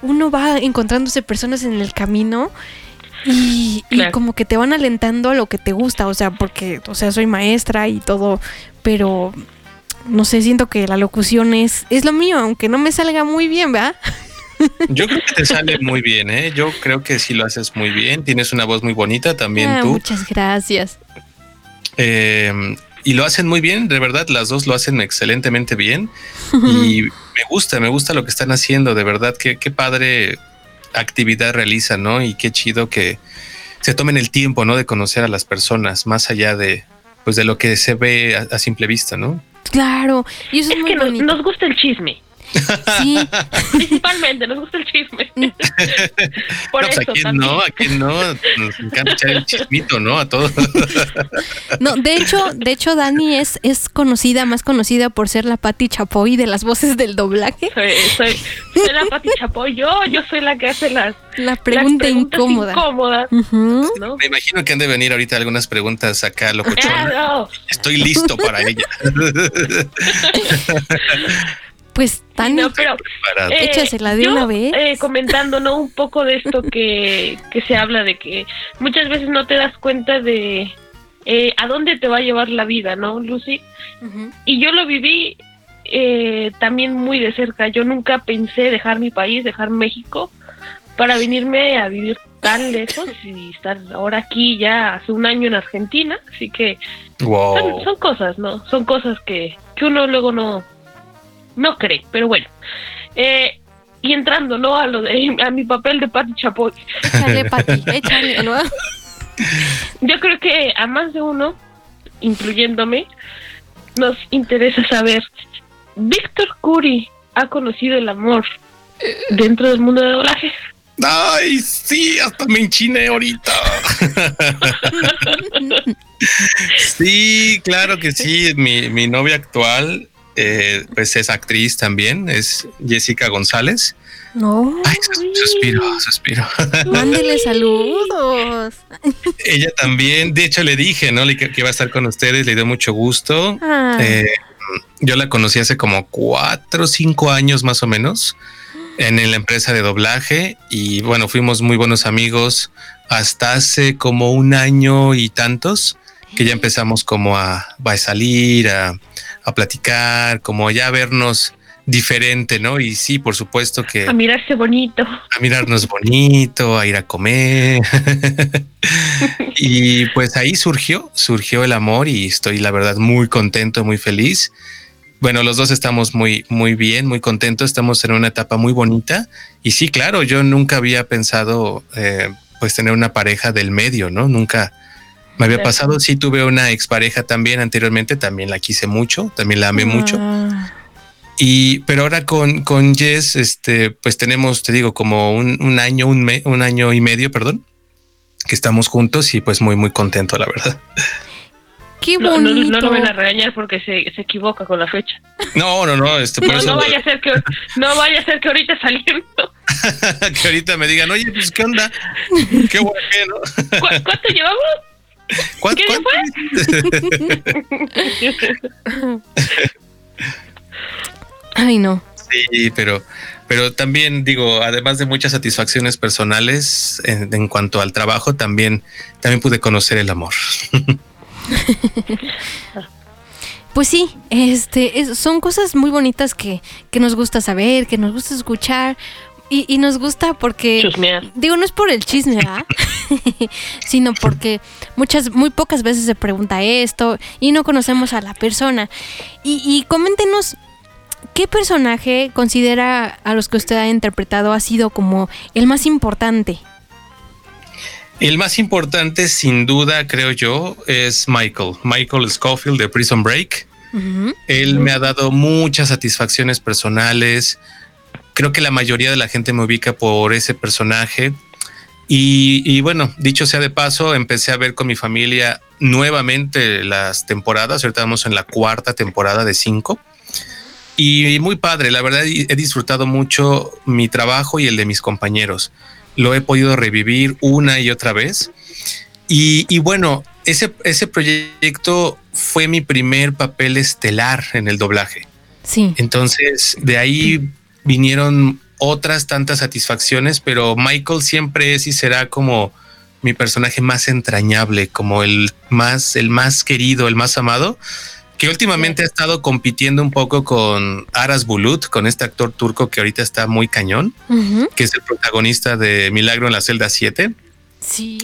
uno va encontrándose personas en el camino y, y Claro. como que te van alentando a lo que te gusta, o sea, porque, o sea, soy maestra y todo, pero no sé, siento que la locución es, es lo mío, aunque no me salga muy bien, ¿verdad? Yo creo que te sale muy bien, ¿eh? Yo creo que sí lo haces muy bien. Tienes una voz muy bonita también Ah, tú. Muchas gracias. Eh, y lo hacen muy bien, de verdad, las dos lo hacen excelentemente bien. Y me gusta, me gusta lo que están haciendo, de verdad, qué, qué padre actividad realizan, ¿no? Y qué chido que se tomen el tiempo, ¿no? De conocer a las personas, más allá de, pues, de lo que se ve a, a simple vista, ¿no? Claro, y eso es, Es muy que nos gusta el chisme. Sí, Principalmente nos gusta el chisme. Por No, pues, eso a quién no, a quién no, nos encanta echar el chismito, ¿no? A todos. no, de hecho, de hecho Dani es, es conocida, más conocida por ser la Patti Chapoy de las voces del doblaje. Soy, soy, soy la Pati Chapoy. Yo, yo soy la que hace las, La pregunta las preguntas incómoda. ¿no? Me imagino que han de venir ahorita algunas preguntas acá, locochón. Claro. Estoy listo para ella. Pues Dani, No, pero eh, Échasela de yo, una vez. eh, comentando, ¿no? Un poco de esto que, que se habla de que muchas veces no te das cuenta de eh, a dónde te va a llevar la vida, ¿no, Lucy? Y yo lo viví eh, también muy de cerca. Yo nunca pensé dejar mi país, dejar México, para venirme a vivir tan lejos y estar ahora aquí ya hace un año en Argentina. Así que son, Wow. son cosas, ¿no? Son cosas que, que uno luego no, no cree, pero bueno. Eh, y entrando, ¿no? A lo de a mi papel de Pati Chapoy. échale, Pati, échale. ¿no? Yo creo que a más de uno, incluyéndome, nos interesa saber, ¿Víctor Curi ha conocido el amor dentro del mundo de doblaje? Ay, sí, hasta me enchiné ahorita. sí, claro que sí. Mi, mi novia actual eh, pues es actriz también, es Jessica González. No. Ay, suspiro, suspiro. Mándele saludos. Ella también, de hecho le dije, ¿no? Le- Que, iba a estar con ustedes, le dio mucho gusto. Ah. Eh, yo la conocí hace como cuatro o cinco años más o menos en la empresa de doblaje y bueno, fuimos muy buenos amigos hasta hace como un año y tantos que ya empezamos como a, a salir, a, a platicar, como ya a vernos diferente, ¿no? Y sí, por supuesto que A mirarse bonito. a mirarnos bonito, a ir a comer. y pues ahí surgió, surgió el amor y estoy la verdad muy contento, muy feliz. Bueno, los dos estamos muy, muy bien, muy contentos, estamos en una etapa muy bonita. Y sí, claro, yo nunca había pensado eh, pues tener una pareja del medio, ¿no? Nunca me había pasado. Sí, tuve una expareja también anteriormente, también la quise mucho, también la amé mucho. Ah. Y, pero ahora con, con Jess, este, pues tenemos, te digo, como un, un año, un, me- un año y medio, perdón, que estamos juntos y pues muy, muy contento, la verdad. Qué No, no, bonito. no lo van a regañar porque se, se equivoca con la fecha. No, no, no, este, por No, eso no vaya a ser que no vaya a ser que ahorita saliendo. que ahorita me digan, oye, pues qué onda, qué bueno ¿no? ¿Cu- ¿Cuánto llevamos? ¿Cuánto? ¿Qué Ay, no. Sí, pero, pero también digo, además de muchas satisfacciones personales en, en cuanto al trabajo, también, también pude conocer el amor. Pues sí, este, es- son cosas muy bonitas que, que nos gusta saber, que nos gusta escuchar y, y nos gusta porque, Chusmear. digo, no es por el chisme, ¿ah? sino porque muchas, muy pocas veces se pregunta esto y no conocemos a la persona. Y, y coméntenos, ¿qué personaje considera a los que usted ha interpretado ha sido como el más importante? El más importante, sin duda, creo yo, es Michael. Michael Scofield de Prison Break. Él me ha dado muchas satisfacciones personales. Creo que la mayoría de la gente me ubica por ese personaje. Y, y bueno, dicho sea de paso, empecé a ver con mi familia nuevamente las temporadas. Ahorita vamos en la cuarta temporada de cinco. Y muy padre, la verdad he disfrutado mucho mi trabajo y el de mis compañeros. Lo he podido revivir una y otra vez. Y, y bueno, ese, ese proyecto fue mi primer papel estelar en el doblaje. Sí. Entonces, de ahí vinieron otras tantas satisfacciones, pero Michael siempre es y será como mi personaje más entrañable, como el más, el más querido, el más amado, que últimamente ha estado compitiendo un poco con Aras Bulut, con este actor turco que ahorita está muy cañón, que es el protagonista de Milagro en la celda 7. Sí,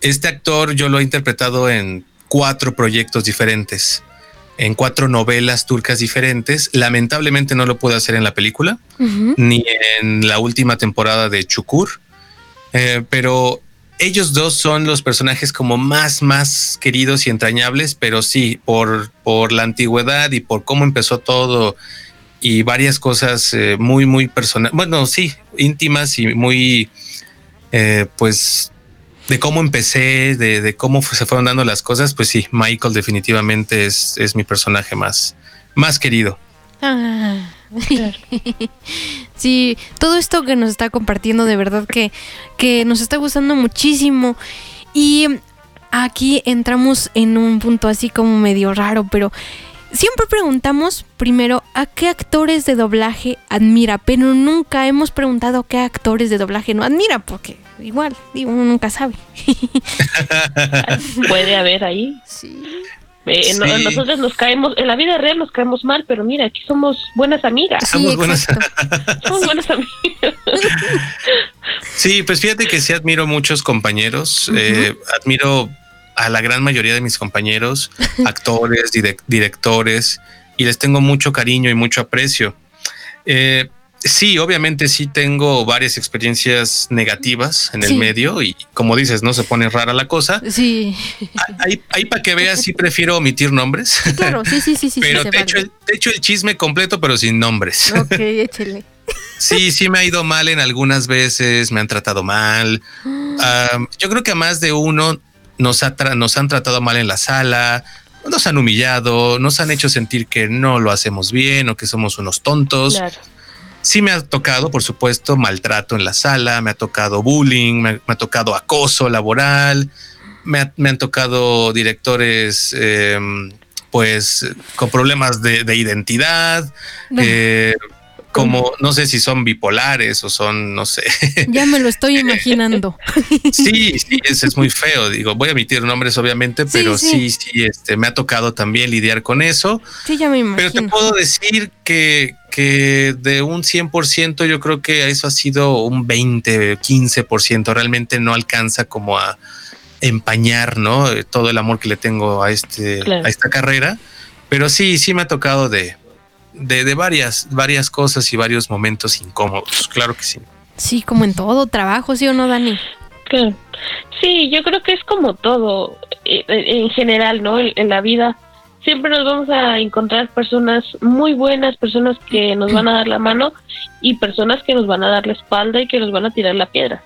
Este actor yo lo he interpretado en cuatro proyectos diferentes, en cuatro novelas turcas diferentes. Lamentablemente no lo pude hacer en la película, ni en la última temporada de Chukur, Eh, pero ellos dos son los personajes como más, más queridos y entrañables, pero sí, por, por la antigüedad y por cómo empezó todo y varias cosas eh, muy, muy personales, bueno, sí, íntimas y muy, eh, pues, de cómo empecé, de, de cómo se fueron dando las cosas, pues sí, Michael definitivamente es, es mi personaje más, más querido. Ah. Sí, todo esto que nos está compartiendo de verdad que, que nos está gustando muchísimo. Y aquí entramos en un punto así como medio raro, pero siempre preguntamos primero a qué actores de doblaje admira, pero nunca hemos preguntado qué actores de doblaje no admira, porque igual, digo, uno nunca sabe. Puede haber ahí. Eh, no- Sí. nosotros nos caemos, en la vida real nos caemos mal, pero mira, aquí somos buenas amigas. Somos buenas- Somos buenas amigas. Sí, pues fíjate que sí admiro muchos compañeros, eh, admiro a la gran mayoría de mis compañeros, actores, direc- directores, y les tengo mucho cariño y mucho aprecio. Eh, sí, obviamente sí tengo varias experiencias negativas en Sí. el medio y como dices, no se pone rara la cosa. Sí, Ahí, ahí para que veas, sí prefiero omitir nombres, claro, sí, sí, sí, sí. pero sí, te echo, vale. el, te echo el chisme completo, pero sin nombres. Ok, échele. Sí, sí me ha ido mal en algunas veces, me han tratado mal. Ah, yo creo que a más de uno nos, ha tra- nos han tratado mal en la sala nos han humillado, nos han hecho sentir que no lo hacemos bien o que somos unos tontos. Claro. Sí me ha tocado, por supuesto, maltrato en la sala, me ha tocado bullying, me, me ha tocado acoso laboral, me, ha- me han tocado directores, eh, pues, con problemas de, de identidad, eh, como no sé si son bipolares o son, no sé. Ya me lo estoy imaginando. Sí, sí, es, es muy feo. Digo, voy a emitir nombres, obviamente, pero sí, sí. sí, este, me ha tocado también lidiar con eso. Sí, ya me Pero te imagino. puedo decir que, que de un 100%, yo creo que eso ha sido un 20, 15%. Realmente no alcanza como a empañar, ¿no? Eh, Todo el amor que le tengo a, este, Claro. a esta carrera. Pero sí, sí me ha tocado de, de, de varias, varias cosas y varios momentos incómodos. Claro que sí. Sí, como en todo trabajo, ¿sí o no, Dani? Claro. Sí, yo creo que es como todo, eh, en general, ¿no? En, en la vida siempre nos vamos a encontrar personas muy buenas, personas que nos van a dar la mano y personas que nos van a dar la espalda y que nos van a tirar la piedra.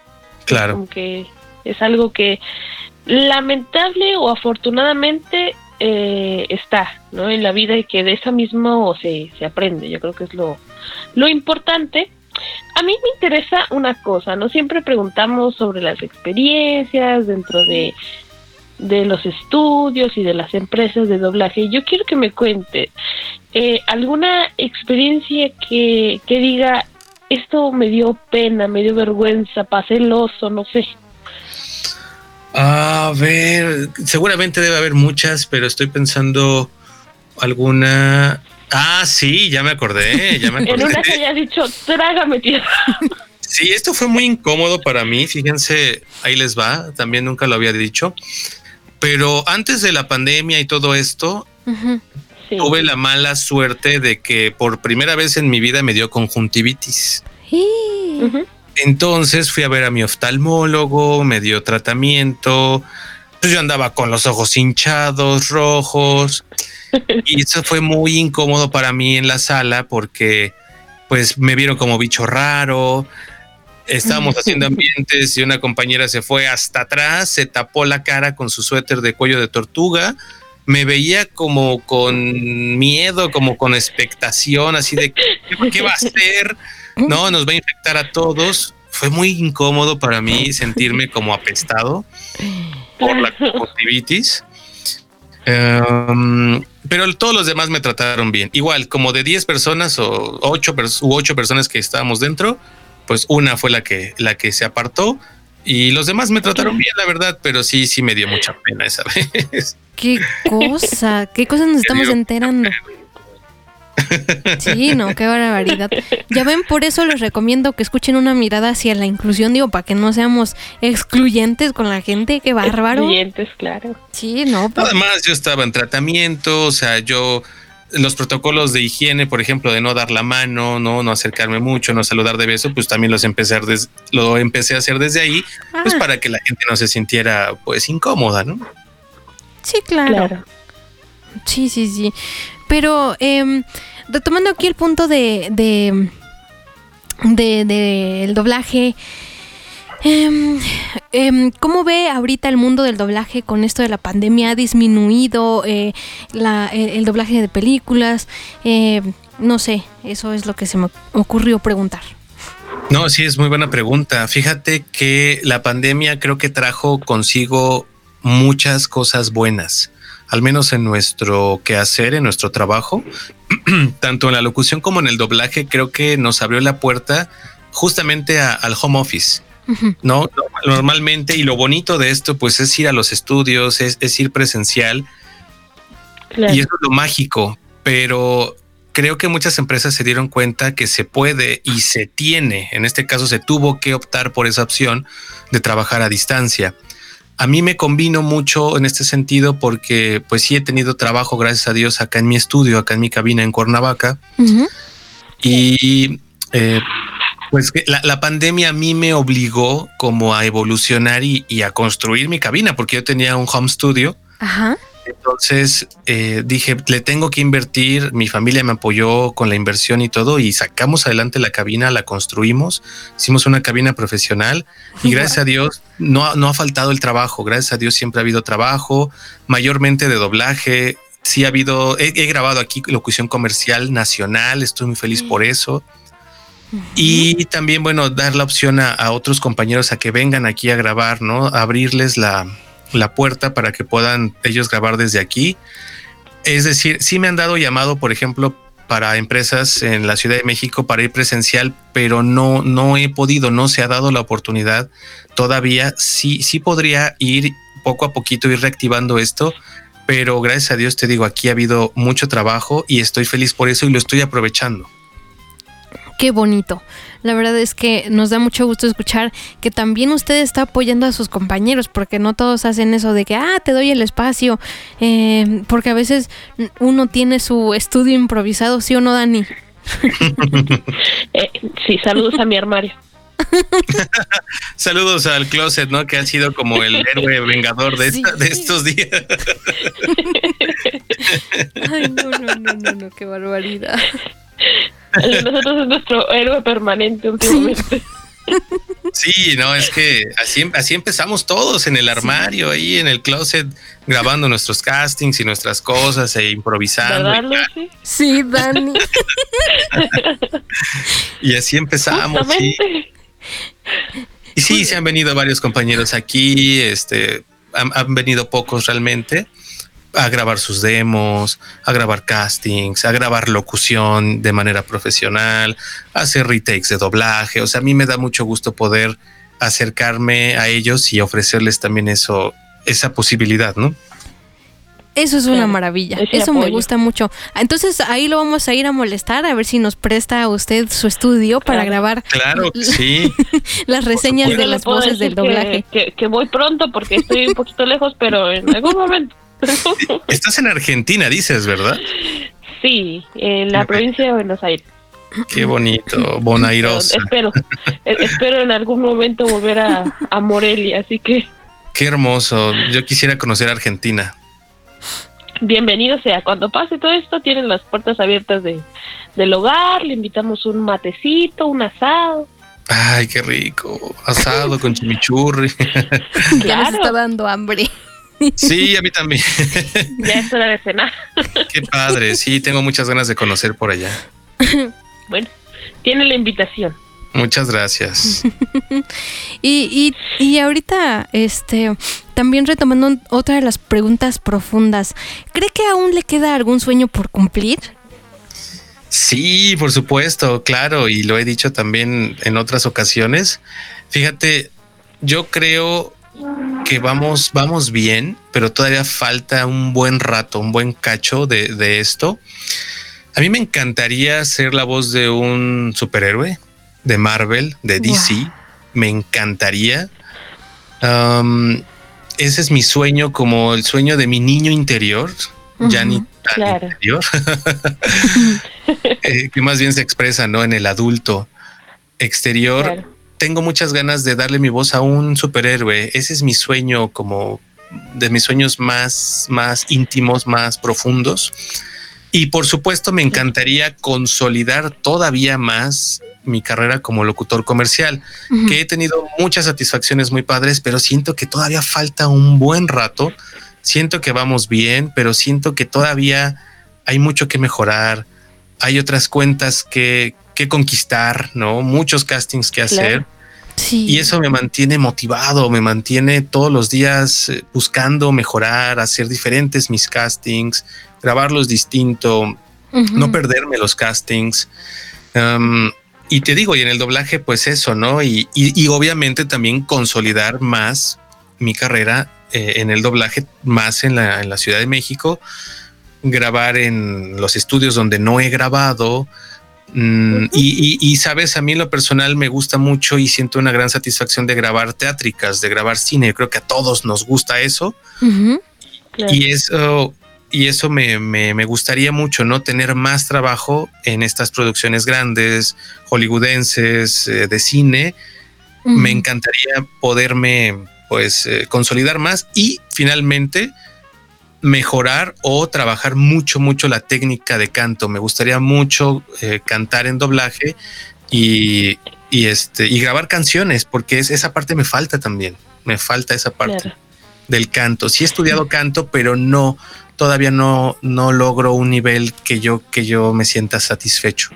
Claro. Como que es algo que lamentable o afortunadamente eh, está, ¿no? En la vida y que de esa mismo se, se aprende. Yo creo que es lo, lo importante. A mí me interesa una cosa, ¿no? Siempre preguntamos sobre las experiencias dentro de, de los estudios y de las empresas de doblaje. Yo quiero que me cuente eh, alguna experiencia que, que diga, esto me dio pena, me dio vergüenza, pasé el oso, no sé. A ver, seguramente debe haber muchas, pero estoy pensando alguna. Ah, sí, ya me acordé, ya me En una que acordé. haya dicho, trágame tierra. Sí, esto fue muy incómodo para mí. Fíjense, ahí les va. También nunca lo había dicho. Pero antes de la pandemia y todo esto. Sí. tuve la mala suerte de que por primera vez en mi vida me dio conjuntivitis. Sí. Ujú. Entonces fui a ver a mi oftalmólogo, me dio tratamiento. Pues yo andaba con los ojos hinchados, rojos. Y eso fue muy incómodo para mí en la sala porque pues me vieron como bicho raro. Estábamos haciendo ambientes y una compañera se fue hasta atrás, se tapó la cara con su suéter de cuello de tortuga. Me veía como con miedo, como con expectación, así de ¿qué, qué va a hacer? No, nos va a infectar a todos. Fue muy incómodo para mí sentirme como apestado por la conjuntivitis. Em, pero todos los demás me trataron bien. Igual, como de 10 personas o 8 u 8 personas que estábamos dentro, pues una fue la que, la que se apartó y los demás me trataron bien, la verdad, pero sí, sí me dio mucha pena esa vez. Qué cosa, qué cosas nos estamos enterando. Sí, no, qué barbaridad. Ya ven, por eso les recomiendo que escuchen una mirada hacia la inclusión, digo, para que no seamos excluyentes con la gente, qué bárbaro. Clientes, claro. Sí, no, pues, Además, yo estaba en tratamiento, o sea, yo los protocolos de higiene, por ejemplo, de no dar la mano, no, no acercarme mucho, no saludar de beso, pues también los empecé a, des- lo empecé a hacer desde ahí, pues Ah. para que la gente no se sintiera pues incómoda, ¿no? sí, claro. Claro. Sí, sí, sí. Pero em, retomando aquí el punto de de de- del doblaje. em, em, ¿Cómo ve ahorita el mundo del doblaje con esto de la pandemia? ¿Ha disminuido eh, el, el doblaje de películas? Eh, no sé, eso es lo que se me ocurrió preguntar. No, sí, es muy buena pregunta. Fíjate que la pandemia creo que trajo consigo muchas cosas buenas, al menos en nuestro quehacer, en nuestro trabajo, tanto en la locución como en el doblaje, creo que nos abrió la puerta justamente a- al home office. No, normalmente, y lo bonito de esto, pues es ir a los estudios, es, es ir presencial, claro. y eso es lo mágico, pero creo que muchas empresas se dieron cuenta que se puede y se tiene, en este caso se tuvo que optar por esa opción de trabajar a distancia. A mí me combino mucho en este sentido porque pues sí he tenido trabajo, gracias a Dios, acá en mi estudio, acá en mi cabina en Cuernavaca. Y eh, pues la, la pandemia a mí me obligó como a evolucionar y, y a construir mi cabina porque yo tenía un home studio. Ajá. Entonces eh, dije, le tengo que invertir, mi familia me apoyó con la inversión y todo y sacamos adelante la cabina, la construimos, hicimos una cabina profesional y gracias a Dios no, no ha faltado el trabajo, gracias a Dios siempre ha habido trabajo, mayormente de doblaje, sí ha habido, he, he grabado aquí locución comercial nacional, estoy muy feliz por eso. Y también, bueno, dar la opción a, a otros compañeros a que vengan aquí a grabar, ¿no? Abrirles la, la puerta para que puedan ellos grabar desde aquí. Es decir, sí me han dado llamado, por ejemplo, para empresas en la Ciudad de México para ir presencial, pero no, no he podido, no se ha dado la oportunidad todavía. Sí, sí podría ir poco a poquito, ir reactivando esto, pero gracias a Dios te digo, aquí ha habido mucho trabajo y estoy feliz por eso y lo estoy aprovechando. Qué bonito. La verdad es que nos da mucho gusto escuchar que también usted está apoyando a sus compañeros, porque no todos hacen eso de que, ah, te doy el espacio, eh, porque a veces uno tiene su estudio improvisado, ¿sí o no, Dani? Eh, sí, saludos a mi armario. Saludos al closet, ¿no? Que ha sido como el héroe vengador de, esta- de estos días. Ay, no, no, no, no, no, qué barbaridad. Nosotros es nuestro héroe permanente últimamente. Sí, no, es que así, así empezamos todos en el armario, ahí en el closet, grabando nuestros castings y nuestras cosas e improvisando. ¿Verdad, y? Sí, Dani. Y así empezamos, sí. Y sí, se han venido varios compañeros aquí, este, han, han venido pocos realmente a grabar sus demos, a grabar castings, a grabar locución de manera profesional, a hacer retakes de doblaje. O sea, a mí me da mucho gusto poder acercarme a ellos y ofrecerles también eso, esa posibilidad, ¿no? Eso es una maravilla. Eso me gusta mucho. Entonces ahí lo vamos a ir a molestar a ver si nos presta usted su estudio para Claro. grabar Claro sí. las reseñas de las voces del que- doblaje. Que, que voy pronto porque estoy un poquito lejos, pero en algún momento. Estás en Argentina, dices, ¿verdad? sí, en la provincia de Buenos Aires. Qué bonito, Pero Bonairosa. espero, eh, espero en algún momento volver a, a Morelia, así que Qué hermoso. Yo quisiera conocer Argentina. bienvenido sea. Cuando pase todo esto, tienen las puertas abiertas de, del hogar, le invitamos un matecito, un asado. Ay, qué rico. Asado con chimichurri. Ya nos Claro. está dando hambre. Sí, a mí también. Ya es hora de cenar. Qué padre. Sí, tengo muchas ganas de conocer por allá. Bueno, tiene la invitación. Muchas gracias. Y, y, y ahorita, este, también retomando otra de las preguntas profundas, ¿cree que aún le queda algún sueño por cumplir? Sí, por supuesto, claro, y lo he dicho también en otras ocasiones. Fíjate, yo creo que vamos, vamos bien, pero todavía falta un buen rato, un buen cacho de, de esto. A mí me encantaría ser la voz de un superhéroe de Marvel, de DC. Me encantaría. Um, ese es mi sueño, como el sueño de mi niño interior, ya ni tan claro. interior, eh, que más bien se expresa ¿no? en el adulto exterior. Claro. Tengo muchas ganas de darle mi voz a un superhéroe. Ese es mi sueño, como de mis sueños más, más íntimos, más profundos. Y por supuesto, me encantaría consolidar todavía más mi carrera como locutor comercial, que he tenido muchas satisfacciones muy padres, pero siento que todavía falta un buen rato. Siento que vamos bien, pero siento que todavía hay mucho que mejorar. Hay otras cuentas que, que conquistar, ¿no? Muchos castings que hacer. Claro. Sí. Y eso me mantiene motivado, me mantiene todos los días eh, buscando mejorar, hacer diferentes mis castings, grabarlos distinto, Ujú. no perderme los castings. Um, y te digo, y en el doblaje, pues eso, ¿no? Y, y- y obviamente también consolidar más mi carrera eh, en el doblaje, más en la, en la Ciudad de México, grabar en los estudios donde no he grabado. Mm, y, y- y, sabes, a mí en lo personal me gusta mucho y siento una gran satisfacción de grabar teátricas, de grabar cine. Yo creo que a todos nos gusta eso. Claro. Y eso, y eso me, me, me gustaría mucho, ¿no? Tener más trabajo en estas producciones grandes, hollywoodenses, eh, de cine. Me encantaría poderme, pues, eh, consolidar más y finalmente mejorar o trabajar mucho, mucho la técnica de canto. Me gustaría mucho eh, cantar en doblaje y, y, este, y grabar canciones, porque es, esa parte me falta también. Me falta esa parte Claro. del canto. Sí he estudiado canto, pero no, todavía no, no logro un nivel que yo, que yo me sienta satisfecho.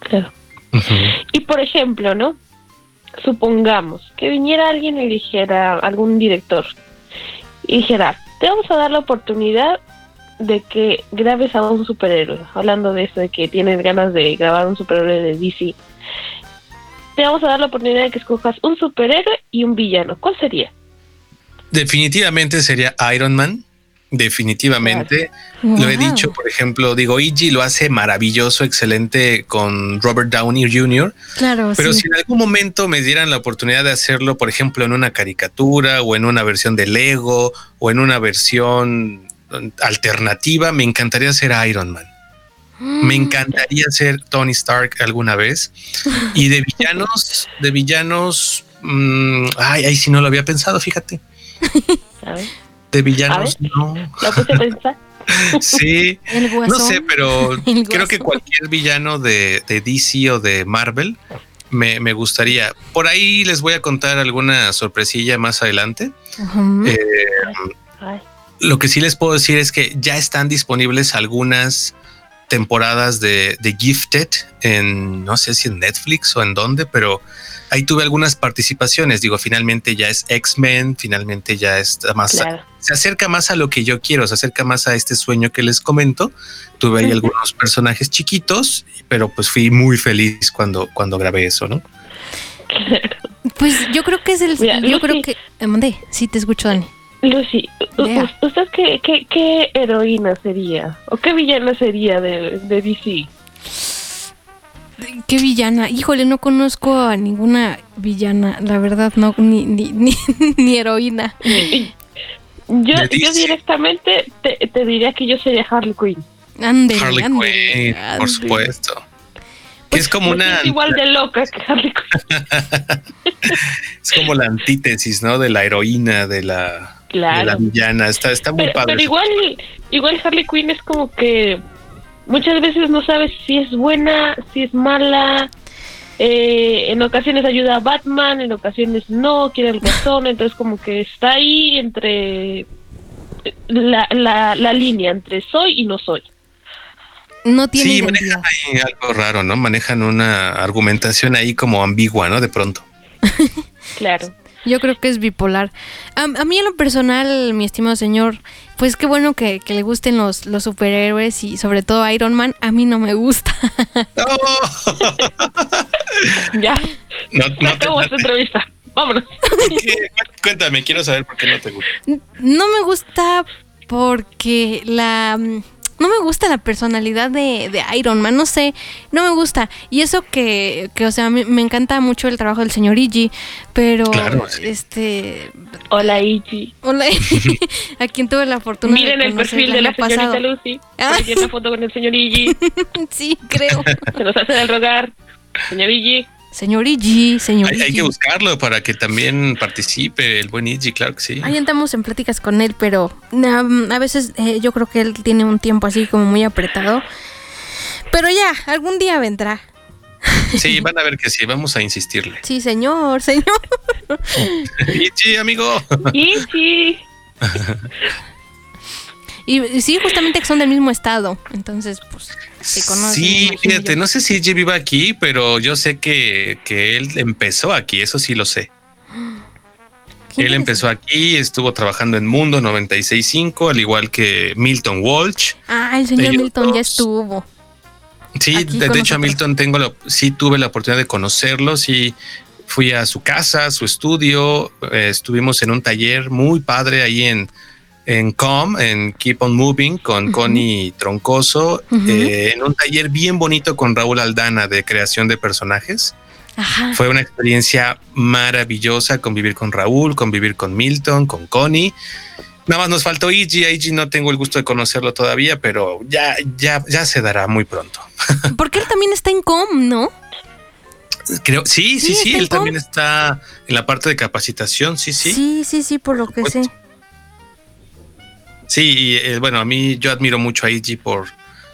Claro. Y por ejemplo, ¿no? Supongamos que viniera alguien y dijera, algún director, y dijera, te vamos a dar la oportunidad de que grabes a un superhéroe. Hablando de eso, de que tienes ganas de grabar un superhéroe de DC. Te vamos a dar la oportunidad de que escojas un superhéroe y un villano. ¿Cuál sería? Definitivamente sería Iron Man. Definitivamente. Lo he dicho, por ejemplo, digo, Iggy lo hace maravilloso, excelente con Robert Downey Jr. Claro, Pero sí. si en algún momento me dieran la oportunidad de hacerlo, por ejemplo, en una caricatura o en una versión de Lego o en una versión mm, alternativa, me encantaría ser Iron Man. Mm. Me encantaría ser Tony Stark alguna vez. Y de villanos, de villanos, mm, ay, ay, si no lo había pensado, fíjate. De villanos, ver. no. la puse a pensar. Sí, El no sé, pero creo que cualquier villano de, de DC o de Marvel me, me gustaría. Por ahí les voy a contar alguna sorpresilla más adelante. Eh, Ay, lo que sí les puedo decir es que ya están disponibles algunas temporadas de, de Gifted en, no sé si en Netflix o en dónde, pero ahí tuve algunas participaciones. Digo, finalmente ya es X-Men, finalmente ya está más, claro. se acerca más a lo que yo quiero, se acerca más a este sueño que les comento. Tuve ahí algunos personajes chiquitos, pero pues fui muy feliz cuando, cuando grabé eso, ¿no? Pues yo creo que es el. Mira, yo Lucy. creo que. mandé. Sí, te escucho, Dani. Lucy, ¿usted qué, qué, qué heroína sería? ¿O qué villana sería de, de DC? ¿Qué villana? Híjole, no conozco a ninguna villana, la verdad, no, ni, ni, ni, ni heroína. Yo, directamente te, te diría que yo sería Harley Quinn. Ándele, Harley Quinn, por supuesto. Que es como una es igual de loca que Harley Quinn. es como la antítesis, ¿no? De la heroína, de la, de la villana. Está, está muy Pero, padre. pero igual, igual Harley Quinn es como que muchas veces no sabes si es buena, si es mala. Eh, en ocasiones ayuda a Batman, en ocasiones no, quiere el guasón, entonces como que está ahí entre la, la, la línea entre soy y no soy. No tiene Sí, identidad. manejan ahí algo raro, ¿no? Manejan una argumentación ahí como ambigua, ¿no? De pronto. Claro. Yo creo que es bipolar. A, a mí en lo personal, mi estimado señor, pues qué bueno que, que le gusten los, los superhéroes y sobre todo Iron Man. A mí no me gusta. Ya, No, no te- acabó esta entrevista. Vámonos. Cuéntame, quiero saber por qué no te gusta. No me gusta porque la... No me gusta la personalidad de, de Iron Man, no sé, no me gusta. Y eso que, que o sea, me, me encanta mucho el trabajo del señor Iggy, pero Claro, sí. este... Hola, Ichi. Hola, a quien tuve la fortuna Miren de el perfil de la señorita pasado. Lucy. Ah. Tiene una foto con el señor Iggy. Sí, creo. Se nos hace el rogar. Señor Iggy. Señor Iggy, señor Hay, hay que buscarlo para que también participe el buen Iggy, claro que sí. Ahí andamos en pláticas con él, pero um, a veces eh, yo creo que él tiene un tiempo así como muy apretado. Pero ya, algún día vendrá. Sí, van a ver que sí, vamos a insistirle. Sí, señor, señor. Iggy, amigo. Ichi. Y sí, justamente que son del mismo estado. Entonces, pues, se. Sí, fíjate, no sé si Iggy viva aquí, pero yo sé que, que él empezó aquí, eso sí lo sé. Él empezó aquí, estuvo trabajando en Mundo 96.5, al igual que Milton Walsh. Ah, el señor Ellos Milton ya estuvo. Sí, de, hecho a. Milton tengo la, sí tuve la oportunidad de conocerlo, sí fui a su casa, su estudio, eh, estuvimos en un taller muy padre ahí en, en Com, en Keep on Moving, con Ujú. Connie Troncoso, eh, en un taller bien bonito con Raúl Aldana de creación de personajes. Ajá. Fue una experiencia maravillosa convivir con Raúl, convivir con Milton, con Connie. Nada más nos faltó Iggy. A no tengo el gusto de conocerlo todavía, pero ya, ya, ya se dará muy pronto. Porque él también está en com, ¿no? Creo, sí, sí, Sí, él Com. también está en la parte de capacitación, sí, sí. sí, sí, sí, por lo que sé. Sí, y, eh, bueno, a mí yo admiro mucho a Iggy por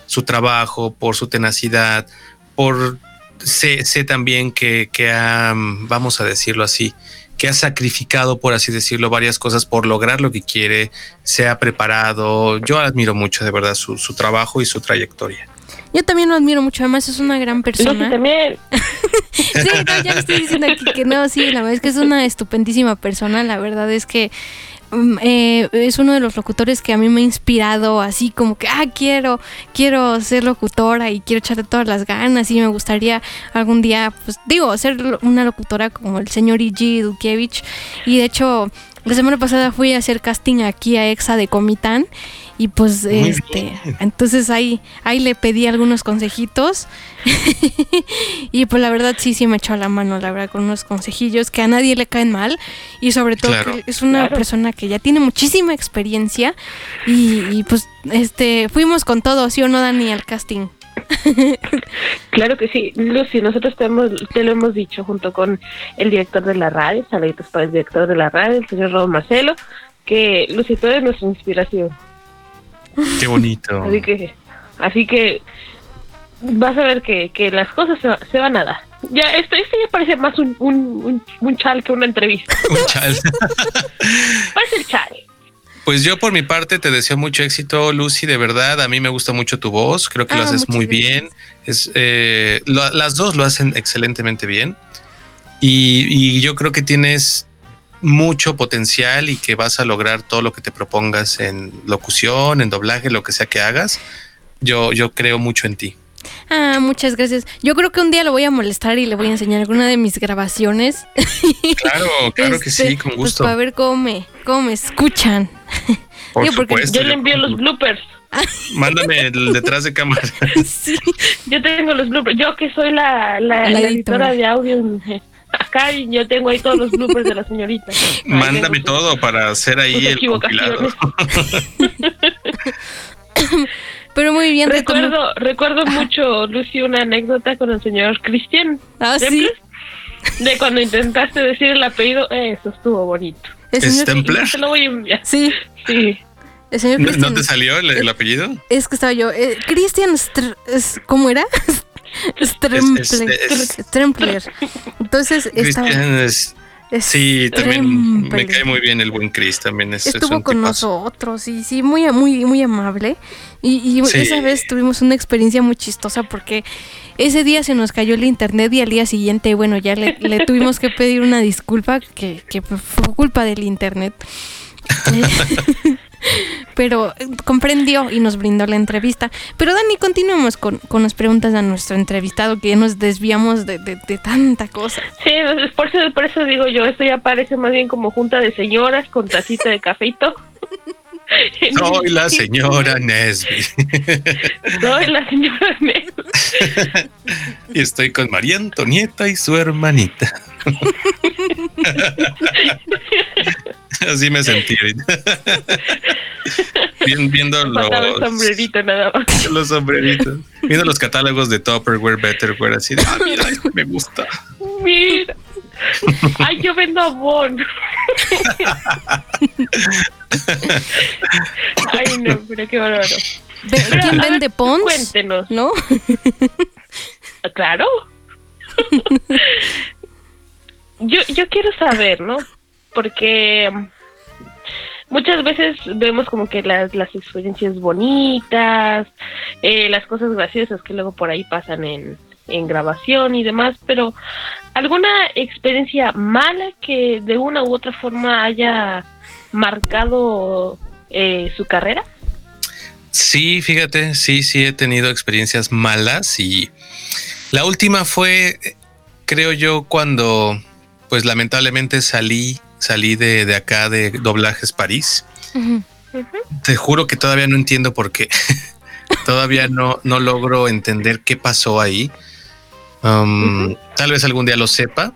su trabajo, por su tenacidad, por sé, sé también que, que ha, vamos a decirlo así, que ha sacrificado, por así decirlo, varias cosas por lograr lo que quiere, se ha preparado. Yo admiro mucho de verdad su, su trabajo y su trayectoria. Yo también lo admiro mucho, además es una gran persona. también. Sí, no, ya le estoy diciendo aquí que no, sí, la verdad es que es una estupendísima persona, la verdad es que eh, es uno de los locutores que a mí me ha inspirado así como que, ah, quiero, quiero ser locutora y quiero echarle todas las ganas y me gustaría algún día, pues digo, ser una locutora como el señor E.G. Dulkevich y de hecho la semana pasada fui a hacer casting aquí a EXA de Comitán y pues Muy este bien. entonces ahí ahí le pedí algunos consejitos y pues la verdad sí sí me echó la mano la verdad con unos consejillos que a nadie le caen mal y sobre todo Claro. que es una Claro. persona que ya tiene muchísima experiencia y, y, pues este fuimos con todo sí o no Dani al casting Claro que sí, Lucy, nosotros te, hemos- te lo hemos dicho junto con el director de la radio, saluditos para el director de la radio, el señor Robo Marcelo, que Lucy, tú eres nuestra inspiración. Qué bonito. Así que, así que vas a ver que, que las cosas se, va- se van a dar. Ya, esto, esto ya parece más un, un, un, un chal que una entrevista. Un chal. Parece el chal. Pues yo por mi parte te deseo mucho éxito, Lucy, de verdad. A mí me gusta mucho tu voz, creo que lo Ah, haces muy gracias. bien. Es, eh, lo- las dos lo hacen excelentemente bien. Y, y yo creo que tienes mucho potencial y que vas a lograr todo lo que te propongas en locución, en doblaje, lo que sea que hagas. Yo, yo creo mucho en ti. ah muchas gracias yo creo que un día lo voy a molestar y le voy a enseñar alguna de mis grabaciones Claro, claro que Este, sí, con pues, gusto. para ver cómo me cómo me escuchan Por porque supuesto. Yo le envío los bloopers. Mándame el detrás de cámara. sí Yo tengo los bloopers. Yo que soy la, la, La la editora. editora de audio. Acá y yo tengo ahí todos los bloopers de la señorita. Mándame todo para hacer ahí el compilado. pero muy bien Recuerdo, recuerdo mucho, Lucy, una anécdota con el señor Cristian. Ah, sí. De cuando intentaste decir el apellido, eso estuvo bonito. Stempler. Te lo voy a enviar. Sí, Sí. el señor ¿No, te salió el, el apellido? Es que estaba yo. eh, Christian Str- es- ¿Cómo era? Strempler. Es- es- Strempler. Entonces estaba. Es- es- sí, también me cae muy bien el buen Chris, también es, es Estuvo un con tipazo. nosotros, y sí, muy, muy, muy amable. Y, y Sí. esa vez tuvimos una experiencia muy chistosa porque ese día se nos cayó el internet y al día siguiente, bueno, ya le, le tuvimos que pedir una disculpa que, que fue culpa del internet. Pero eh, comprendió y nos brindó la entrevista. Pero Dani, continuemos con, con las preguntas a nuestro entrevistado, que ya nos desviamos de, de- de tanta cosa. Sí, entonces, por eso, por eso digo yo, esto ya parece más bien como junta de señoras con tacita de cafeito. Soy la señora Nesby Soy la señora Nel. y estoy con María Antonieta y su hermanita. Así me sentí. Bien- viendo los, sombrerito nada más. los sombreritos, viendo los catálogos de Tupperware, Betterware, así de, ah, mira, esto me gusta. Mira. Ay, yo vendo Avon. Ay, no, pero qué bárbaro. ¿Quién vende Pons? Cuéntenos. ¿No? Claro. yo, yo quiero saber, ¿no? Porque muchas veces vemos como que las, las experiencias bonitas, eh, las cosas graciosas que luego por ahí pasan en, en grabación y demás, pero ¿alguna experiencia mala que de una u otra forma haya marcado eh, su carrera? Sí, fíjate, sí, sí he tenido experiencias malas y la última fue, creo yo, cuando, pues lamentablemente salí, salí de, de acá de Doblajes París. Te juro que todavía no entiendo por qué. todavía no, no logro entender qué pasó ahí. Um, Tal vez algún día lo sepa,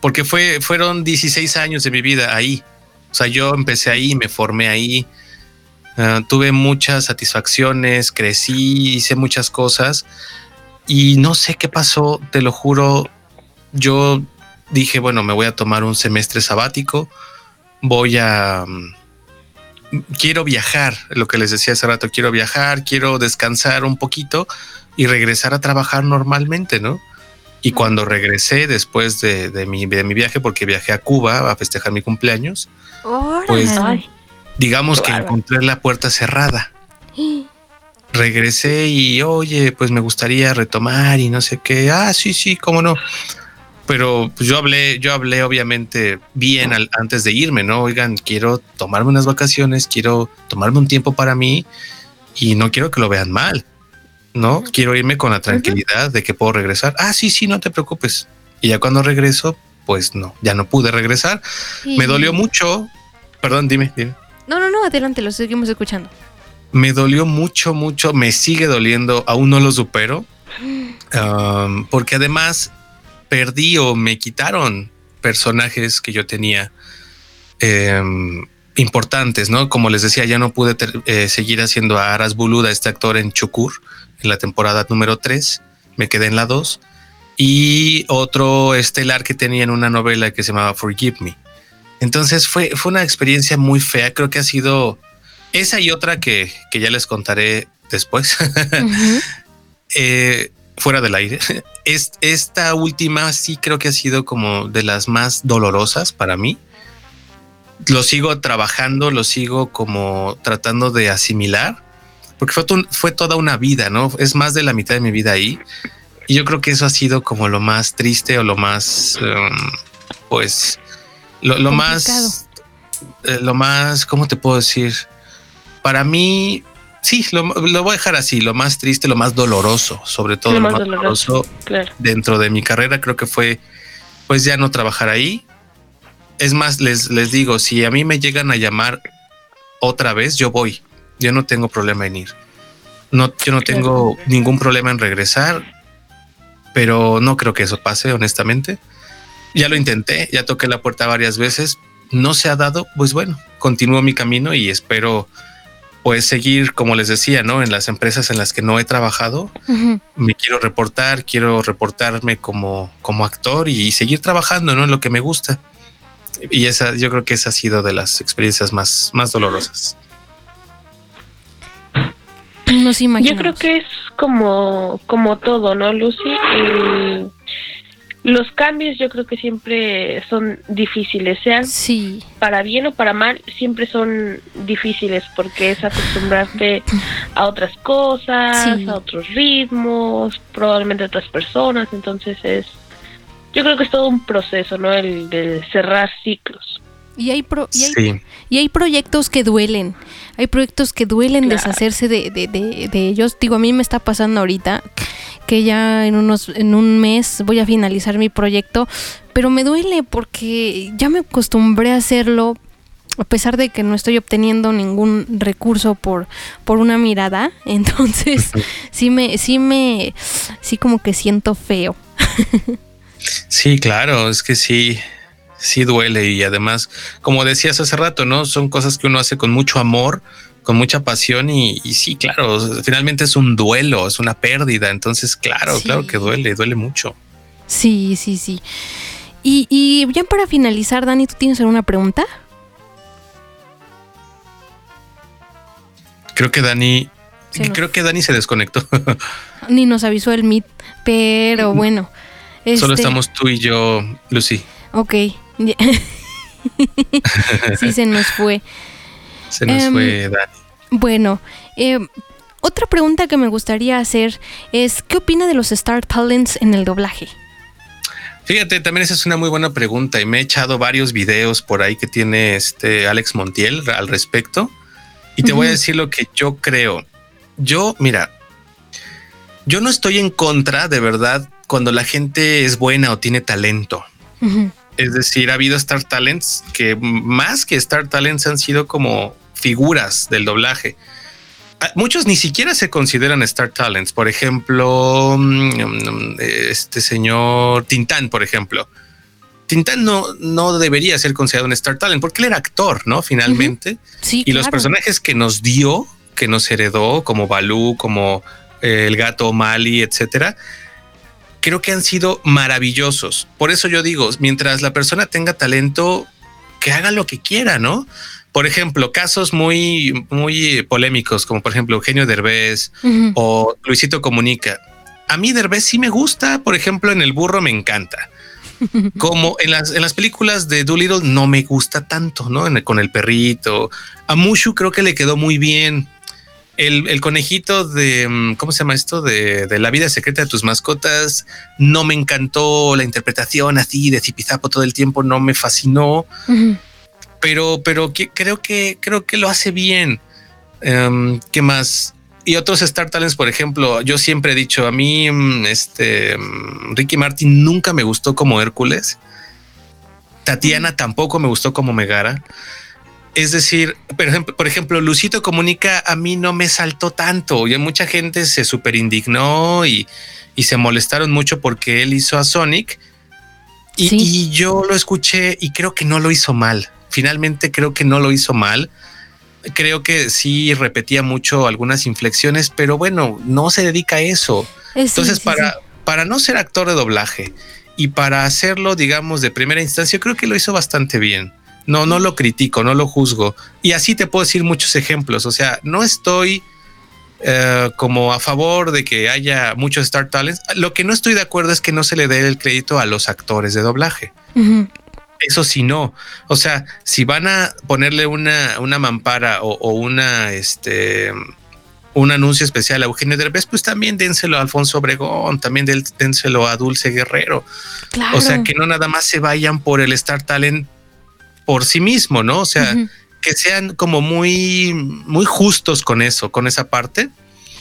porque fue, fueron 16 años de mi vida ahí. O sea, yo empecé ahí, me formé ahí, ah, tuve muchas satisfacciones, crecí, hice muchas cosas y no sé qué pasó, te lo juro. Yo dije, bueno, me voy a tomar un semestre sabático, voy a... mm, Quiero viajar, lo que les decía hace rato, quiero viajar, quiero descansar un poquito y regresar a trabajar normalmente, ¿no? Y cuando regresé después de, de mi, de mi viaje, porque viajé a Cuba a festejar mi cumpleaños, pues digamos que encontré la puerta cerrada. Regresé y oye, pues me gustaría retomar y no sé qué. Ah, sí, sí, cómo no. Pero pues, yo hablé, yo hablé obviamente bien al- antes de irme, ¿no? Oigan, quiero tomarme unas vacaciones, quiero tomarme un tiempo para mí y no quiero que lo vean mal, ¿no? Quiero irme con la tranquilidad de que puedo regresar. Ah, sí, sí, no te preocupes. Y ya cuando regreso, pues no, ya no pude regresar. Me dolió mucho. Perdón, dime, dime. No, no, no, adelante, lo seguimos escuchando. Me dolió mucho, mucho, me sigue doliendo, aún no lo supero, um, porque además perdí o me quitaron personajes que yo tenía em, importantes, ¿no? Como les decía, ya no pude eh, seguir haciendo a Aras Buluda, este actor en Chukur, en la temporada número 3, me quedé en la 2, y otro estelar que tenía en una novela que se llamaba Forgive Me. Entonces fue, fue una experiencia muy fea, creo que ha sido esa y otra que, que ya les contaré después, eh, fuera del aire. Es- esta última sí creo que ha sido como de las más dolorosas para mí. Lo sigo trabajando, lo sigo como tratando de asimilar, porque fue, to- fue toda una vida, ¿no? Es más de la mitad de mi vida ahí. Y yo creo que eso ha sido como lo más triste o lo más, em, pues, lo, lo más, eh, lo más, ¿cómo te puedo decir? Para mí, sí, lo, lo voy a dejar así, lo más triste, lo más doloroso, sobre todo Lo lo, más más doloroso. doloroso Claro. dentro de mi carrera, creo que fue, pues ya no trabajar ahí. Es más, les, les digo, si a mí me llegan a llamar otra vez, yo voy. Yo no tengo problema en ir. No, yo no tengo ningún problema en regresar, pero no creo que eso pase, honestamente. Ya lo intenté, ya toqué la puerta varias veces, no se ha dado, pues bueno, continúo mi camino y espero pues seguir, como les decía, ¿no? En las empresas en las que no he trabajado, me quiero reportar, quiero reportarme como, como actor y seguir trabajando, ¿no? En lo que me gusta. Y esa, yo creo que esa ha sido de las experiencias más, más dolorosas. Nos Yo creo que es como, como todo, ¿no, Lucy? Los cambios yo creo que siempre son difíciles, sean Sí. para bien o para mal, siempre son difíciles porque es acostumbrarte a otras cosas, Sí. a otros ritmos, probablemente a otras personas, entonces es, yo creo que es todo un proceso, ¿no? El de cerrar ciclos. Y hay, pro- y hay Sí, Y hay proyectos que duelen. Hay proyectos que duelen Claro. deshacerse de, de, de, de ellos. Digo, a mí me está pasando ahorita que ya en unos en un mes voy a finalizar mi proyecto, pero me duele porque ya me acostumbré a hacerlo a pesar de que no estoy obteniendo ningún recurso por por una mirada, entonces sí me sí me sí como que siento feo. sí, claro, es que sí, sí duele y además, como decías hace rato, ¿no? Son cosas que uno hace con mucho amor, con mucha pasión y, y sí, claro, finalmente es un duelo, es una pérdida, entonces, claro, Sí. claro que duele, duele mucho. Sí, sí, sí. Y, y ya para finalizar, Dani, ¿tú tienes alguna pregunta? Creo que Dani, creo que Dani se desconectó. Ni nos avisó el Meet, pero bueno. Solo este, estamos tú y yo, Lucy. Ok. Sí, se nos fue. Se nos Em, fue Dani. Bueno, eh, otra pregunta que me gustaría hacer es, ¿qué opina de los Star Talents en el doblaje? Fíjate, también esa es una muy buena pregunta y me he echado varios videos por ahí que tiene este Alex Montiel al respecto. Y te voy a decir lo que yo creo. Yo, mira, yo no estoy en contra de verdad cuando la gente es buena o tiene talento. Ujú. Es decir, ha habido Star Talents que más que Star Talents han sido como figuras del doblaje. Ah, Muchos ni siquiera se consideran Star Talents. Por ejemplo, mm, este señor Tintán, por ejemplo. Tintán no, no debería ser considerado un Star Talent porque él era actor, ¿no? Finalmente. Sí, Y los personajes que nos dio, que nos heredó, como Balú, como eh, el gato Mali, etcétera, creo que han sido maravillosos. Por eso yo digo, mientras la persona tenga talento, que haga lo que quiera, ¿no? Por ejemplo, casos muy, muy polémicos, como por ejemplo Eugenio Derbez o Luisito Comunica. a mí Derbez sí me gusta, por ejemplo, en El Burro me encanta. Como en las, en las películas de Doolittle no me gusta tanto, ¿no? con el perrito. A Mushu creo que le quedó muy bien. El, conejito de, mm, ¿cómo se llama esto? De, la vida secreta de tus mascotas. No me encantó la interpretación así de zipizapo todo el tiempo, no me fascinó. Pero, pero creo que, creo que lo hace bien. Em, ¿Qué más? y otros Star Talents, por ejemplo, yo siempre he dicho a mí, mm, este mm, Ricky Martin nunca me gustó como Hércules. Tatiana tampoco me gustó como Megara. Es decir, por ejemplo, por ejemplo, Lucito Comunica a mí no me saltó tanto y mucha gente se super indignó y, se molestaron mucho porque él hizo a Sonic y, y, yo lo escuché y creo que no lo hizo mal. Finalmente creo que no lo hizo mal creo que sí repetía mucho algunas inflexiones, pero bueno, no se dedica a eso. Entonces, para, para no ser actor de doblaje y para hacerlo, digamos, de primera instancia, creo que lo hizo bastante bien. No, no lo critico, no lo juzgo. Y así te puedo decir muchos ejemplos. O sea, no estoy eh, como a favor de que haya muchos Star Talents. Lo que no estoy de acuerdo es que no se le dé el crédito a los actores de doblaje. Eso sí no. O sea, si van a ponerle una, una mampara o, una este un anuncio especial a Eugenio Derbez, pues también dénselo a Alfonso Obregón, también dénselo a Dulce Guerrero. O sea, que no nada más se vayan por el Star Talent por sí mismo, ¿no? O sea, que sean como muy, muy justos con eso, con esa parte.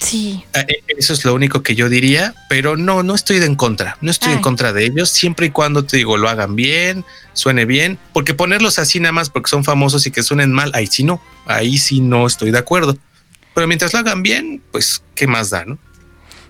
Sí. Ah, e, eso es lo único que yo diría, pero no, no estoy en contra, no estoy en contra de ellos, siempre y cuando te digo, lo hagan bien, suene bien, porque ponerlos así nada más porque son famosos y que suenen mal, ahí sí no, ahí sí no estoy de acuerdo. Pero mientras lo hagan bien, pues, ¿qué más da, no?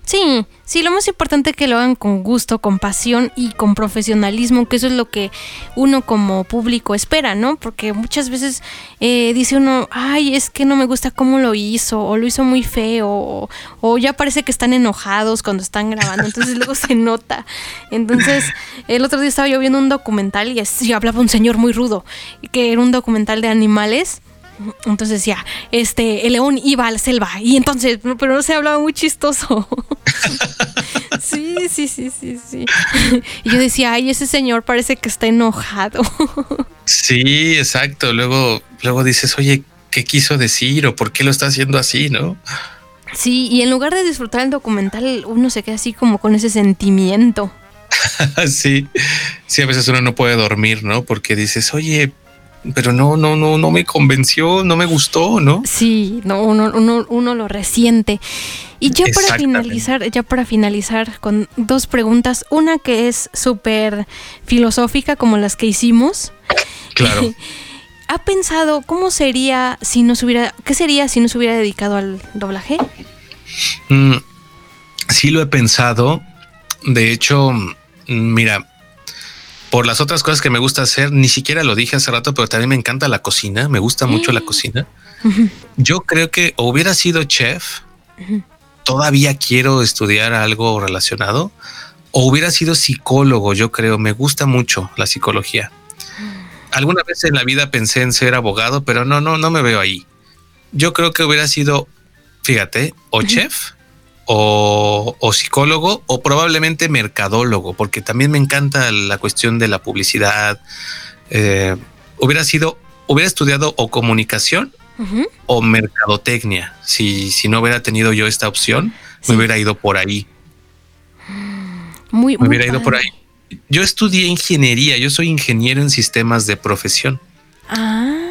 Sí, sí, lo más importante es que lo hagan con gusto, con pasión y con profesionalismo, que eso es lo que uno como público espera, ¿no? Porque muchas veces eh, dice uno, ay, es que no me gusta cómo lo hizo, o lo hizo muy feo, o, ya parece que están enojados cuando están grabando, entonces luego se nota. Entonces, el otro día estaba yo viendo un documental y, y hablaba un señor muy rudo, que era un documental de animales entonces ya, este, el león iba a la selva y entonces, pero no se hablaba muy chistoso. sí, sí, sí, sí, sí. Y yo decía, ay, ese señor parece que está enojado. sí, exacto. Luego, luego dices, oye, ¿qué quiso decir o por qué lo está haciendo así, no? Sí, y en lugar de disfrutar el documental, uno se queda así como con ese sentimiento. sí, sí, a veces uno no puede dormir, ¿no? Porque dices, oye, pero no, no, no, no me convenció, no me gustó, ¿no? Sí, no, uno, uno, uno lo resiente. Y ya para finalizar, ya para finalizar con dos preguntas, una que es súper filosófica como las que hicimos. Claro. ¿Ha pensado cómo sería si no se hubiera, qué sería si no se hubiera dedicado al doblaje? Mm, sí lo he pensado. De hecho, mm, mira, por las otras cosas que me gusta hacer, ni siquiera lo dije hace rato, pero también me encanta la cocina, me gusta mucho la cocina. Yo creo que hubiera sido chef, todavía quiero estudiar algo relacionado, o hubiera sido psicólogo, yo creo, me gusta mucho la psicología. Alguna vez en la vida pensé en ser abogado, pero no, no, no me veo ahí. Yo creo que hubiera sido, fíjate, o chef o, psicólogo o probablemente mercadólogo, porque también me encanta la cuestión de la publicidad. Eh, hubiera sido, hubiera estudiado o comunicación o mercadotecnia. Si, si no hubiera tenido yo esta opción, me hubiera ido por ahí. Muy, me hubiera ido por ahí. Yo estudié ingeniería, yo soy ingeniero en sistemas de profesión. Ah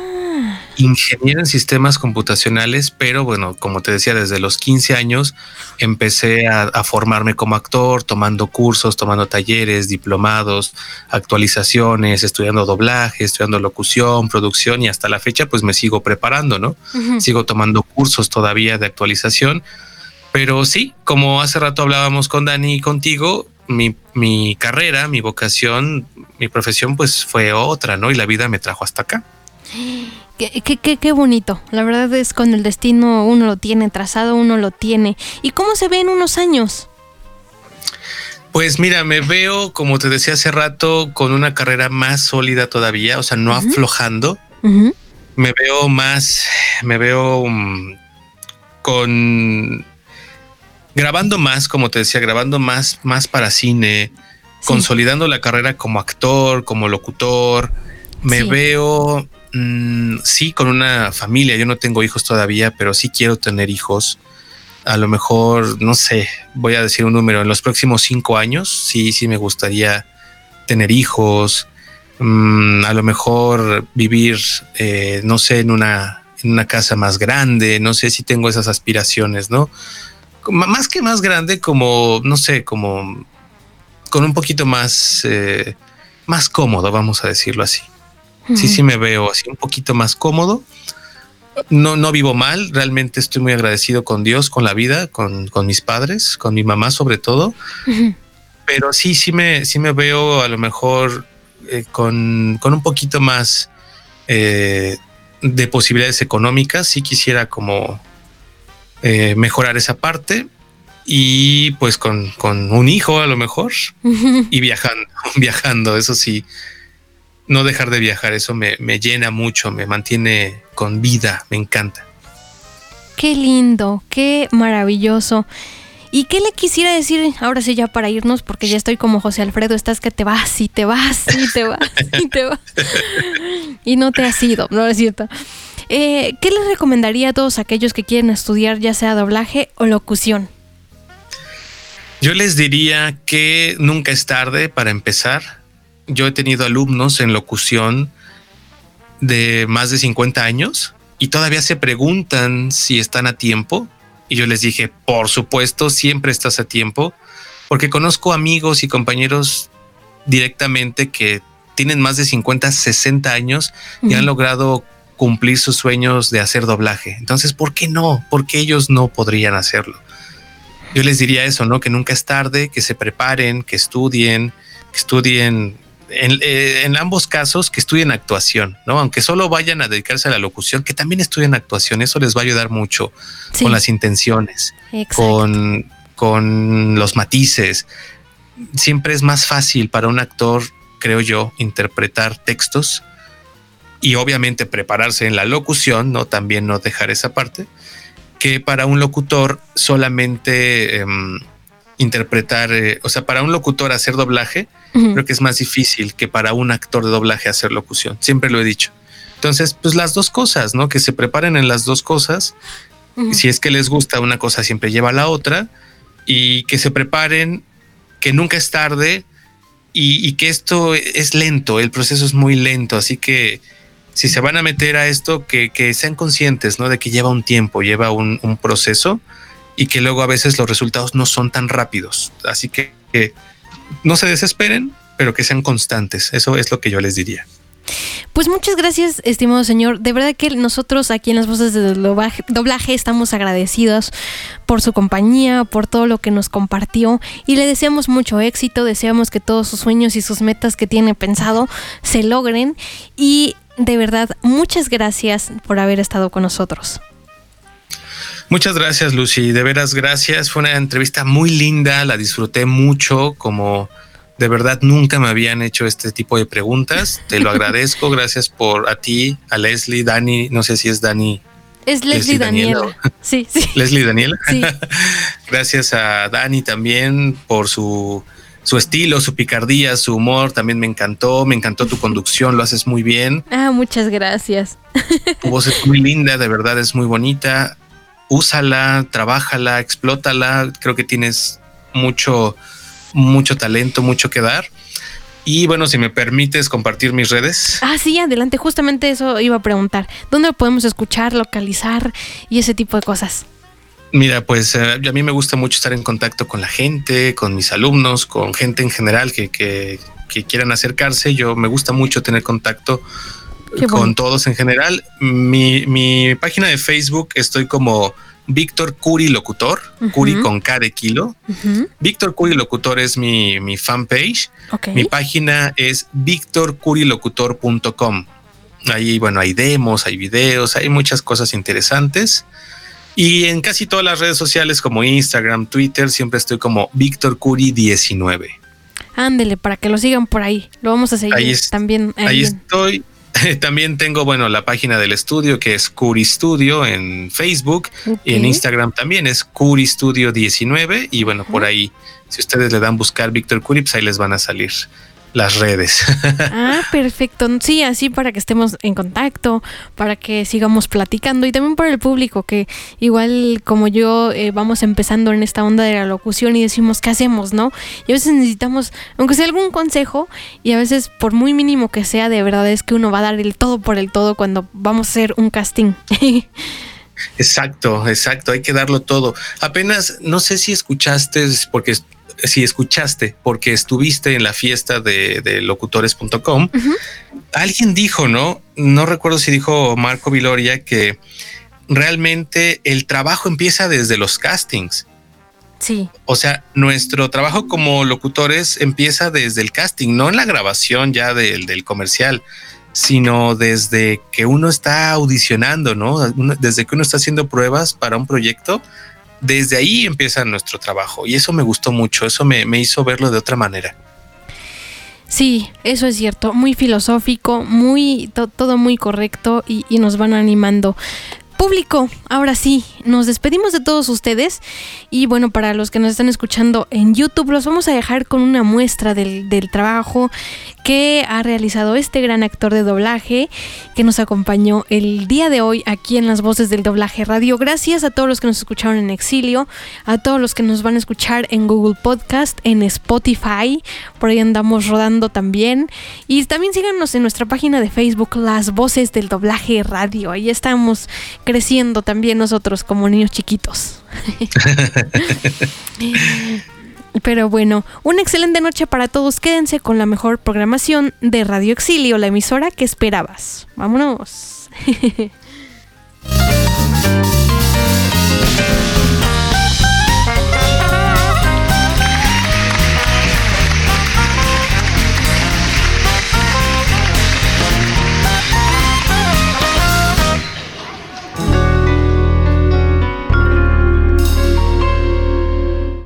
ingeniero en sistemas computacionales, pero bueno, como te decía, desde los 15 años empecé a, formarme como actor, tomando cursos, tomando talleres, diplomados, actualizaciones, estudiando doblaje, estudiando locución, producción y hasta la fecha pues me sigo preparando, ¿no? Sigo tomando cursos todavía de actualización, pero sí, como hace rato hablábamos con Dani y contigo, mi, mi carrera, mi vocación, mi profesión pues fue otra, ¿no? Y la vida me trajo hasta acá. Qué, qué, qué, bonito. La verdad es con el destino uno lo tiene trazado, uno lo tiene. ¿Y cómo se ve en unos años? Pues mira, me veo, como te decía hace rato, con una carrera más sólida todavía, o sea, no aflojando. Me veo más, me veo mm, con grabando más, como te decía, grabando más, más para cine, consolidando la carrera como actor, como locutor. Me veo, mm, sí, con una familia. Yo no tengo hijos todavía, pero sí quiero tener hijos. A lo mejor, no sé, voy a decir un número, en los próximos cinco años, sí, sí me gustaría tener hijos. Mm, a lo mejor vivir, eh, no sé, en una, en una casa más grande. No sé si tengo esas aspiraciones, ¿no? más que más grande, como, no sé, como con un poquito más, eh, más cómodo, vamos a decirlo así. Sí, sí me veo así un poquito más cómodo. No, no vivo mal, realmente estoy muy agradecido con Dios, con la vida, con, con mis padres, con mi mamá sobre todo. Pero sí, sí me, sí me veo a lo mejor eh, con, con, un poquito más eh, de posibilidades económicas. Sí quisiera como eh, mejorar esa parte y pues con, con, un hijo a lo mejor y viajando, viajando, eso sí, no dejar de viajar, eso me, me, llena mucho, me mantiene con vida, me encanta. Qué lindo, qué maravilloso. ¿Y qué le quisiera decir ahora sí ya para irnos? Porque ya estoy como José Alfredo, estás que te vas y te vas y te vas y te vas. y no te has ido, no es cierto. Eh, ¿Qué les recomendaría a todos aquellos que quieren estudiar ya sea doblaje o locución? Yo les diría que nunca es tarde para empezar. Yo he tenido alumnos en locución de más de 50 años y todavía se preguntan si están a tiempo. Y yo les dije, por supuesto, siempre estás a tiempo, porque conozco amigos y compañeros directamente que tienen más de 50, 60 años y han logrado cumplir sus sueños de hacer doblaje. Entonces, ¿por qué no? ¿Por qué ellos no podrían hacerlo? Yo les diría eso, ¿no? Que nunca es tarde, que se preparen, que estudien, que estudien en, eh, ambos casos que estudien actuación, ¿no? Aunque solo vayan a dedicarse a la locución, que también estudien actuación, eso les va a ayudar mucho con las intenciones, con, con los matices. Siempre es más fácil para un actor, creo yo, interpretar textos y obviamente prepararse en la locución, no también no dejar esa parte, que para un locutor solamente em, interpretar, eh, o sea, para un locutor hacer doblaje, creo que es más difícil que para un actor de doblaje hacer locución. Siempre lo he dicho. Entonces, pues las dos cosas, ¿no? Que se preparen en las dos cosas. Si es que les gusta una cosa, siempre lleva a la otra. Y que se preparen, que nunca es tarde y, y que esto es lento, el proceso es muy lento. Así que si se van a meter a esto, que, sean conscientes, ¿no? De que lleva un tiempo, lleva un, proceso y que luego a veces los resultados no son tan rápidos. Así que, no se desesperen, pero que sean constantes. Eso es lo que yo les diría. Pues muchas gracias, estimado señor. De verdad que nosotros aquí en las voces de doblaje, estamos agradecidos por su compañía, por todo lo que nos compartió y le deseamos mucho éxito, deseamos que todos sus sueños y sus metas que tiene pensado se logren y de verdad, muchas gracias por haber estado con nosotros. Muchas gracias, Lucy. De veras, gracias. Fue una entrevista muy linda, la disfruté mucho, como de verdad nunca me habían hecho este tipo de preguntas. Te lo agradezco. Gracias por a ti, a Leslie, Dani, no sé si es Dani. Es Leslie, Daniela. Sí, sí. Leslie Daniela. Sí. gracias a Dani también por su su estilo, su picardía, su humor también me encantó. Me encantó tu conducción, lo haces muy bien. Ah, muchas gracias. Tu voz es muy linda, de verdad es muy bonita. Úsala, trabájala, explótala. Creo que tienes mucho, mucho talento, mucho que dar. Y bueno, si me permites compartir mis redes. Ah, sí, adelante. Justamente eso iba a preguntar. ¿Dónde podemos escuchar, localizar y ese tipo de cosas? Mira, pues eh, a mí me gusta mucho estar en contacto con la gente, con mis alumnos, con gente en general que, que, quieran acercarse. Yo me gusta mucho tener contacto con todos en general. Mi, mi, página de Facebook estoy como Víctor Curi Locutor, Curi con K de kilo. Víctor Curi Locutor es mi, mi fanpage. Mi página es victorcurilocutor.com. Ahí, bueno, hay demos, hay videos, hay muchas cosas interesantes. Y en casi todas las redes sociales como Instagram, Twitter, siempre estoy como Víctor Curi 19. Ándele, para que lo sigan por ahí. Lo vamos a seguir también. Ahí, estoy. También tengo, bueno, la página del estudio que es Curi Studio en Facebook y en Instagram también es Curi Studio 19 y bueno, por ahí, si ustedes le dan buscar Víctor Curi, pues ahí les van a salir las redes. Ah, perfecto. Sí, así para que estemos en contacto, para que sigamos platicando y también para el público que igual como yo eh, vamos empezando en esta onda de la locución y decimos qué hacemos, ¿no? Y a veces necesitamos, aunque sea algún consejo y a veces por muy mínimo que sea, de verdad es que uno va a dar el todo por el todo cuando vamos a hacer un casting. Exacto, exacto, hay que darlo todo. Apenas, no sé si escuchaste, porque si escuchaste, porque estuviste en la fiesta de, locutores.com, alguien dijo, ¿no? No recuerdo si dijo Marco Viloria que realmente el trabajo empieza desde los castings. Sí. O sea, nuestro trabajo como locutores empieza desde el casting, no en la grabación ya del, del comercial, sino desde que uno está audicionando, ¿no? Desde que uno está haciendo pruebas para un proyecto, desde ahí empieza nuestro trabajo y eso me gustó mucho, eso me, hizo verlo de otra manera. Sí, eso es cierto, muy filosófico, muy todo muy correcto y, nos van animando. Público, ahora sí, nos despedimos de todos ustedes y bueno, para los que nos están escuchando en YouTube, los vamos a dejar con una muestra del, del trabajo que ha realizado este gran actor de doblaje que nos acompañó el día de hoy aquí en las voces del doblaje radio. Gracias a todos los que nos escucharon en exilio, a todos los que nos van a escuchar en Google Podcast, en Spotify, por ahí andamos rodando también. Y también síganos en nuestra página de Facebook, Las Voces del Doblaje Radio. Ahí estamos creciendo también nosotros como niños chiquitos. Pero bueno, una excelente noche para todos. Quédense con la mejor programación de Radio Exilio, la emisora que esperabas. Vámonos.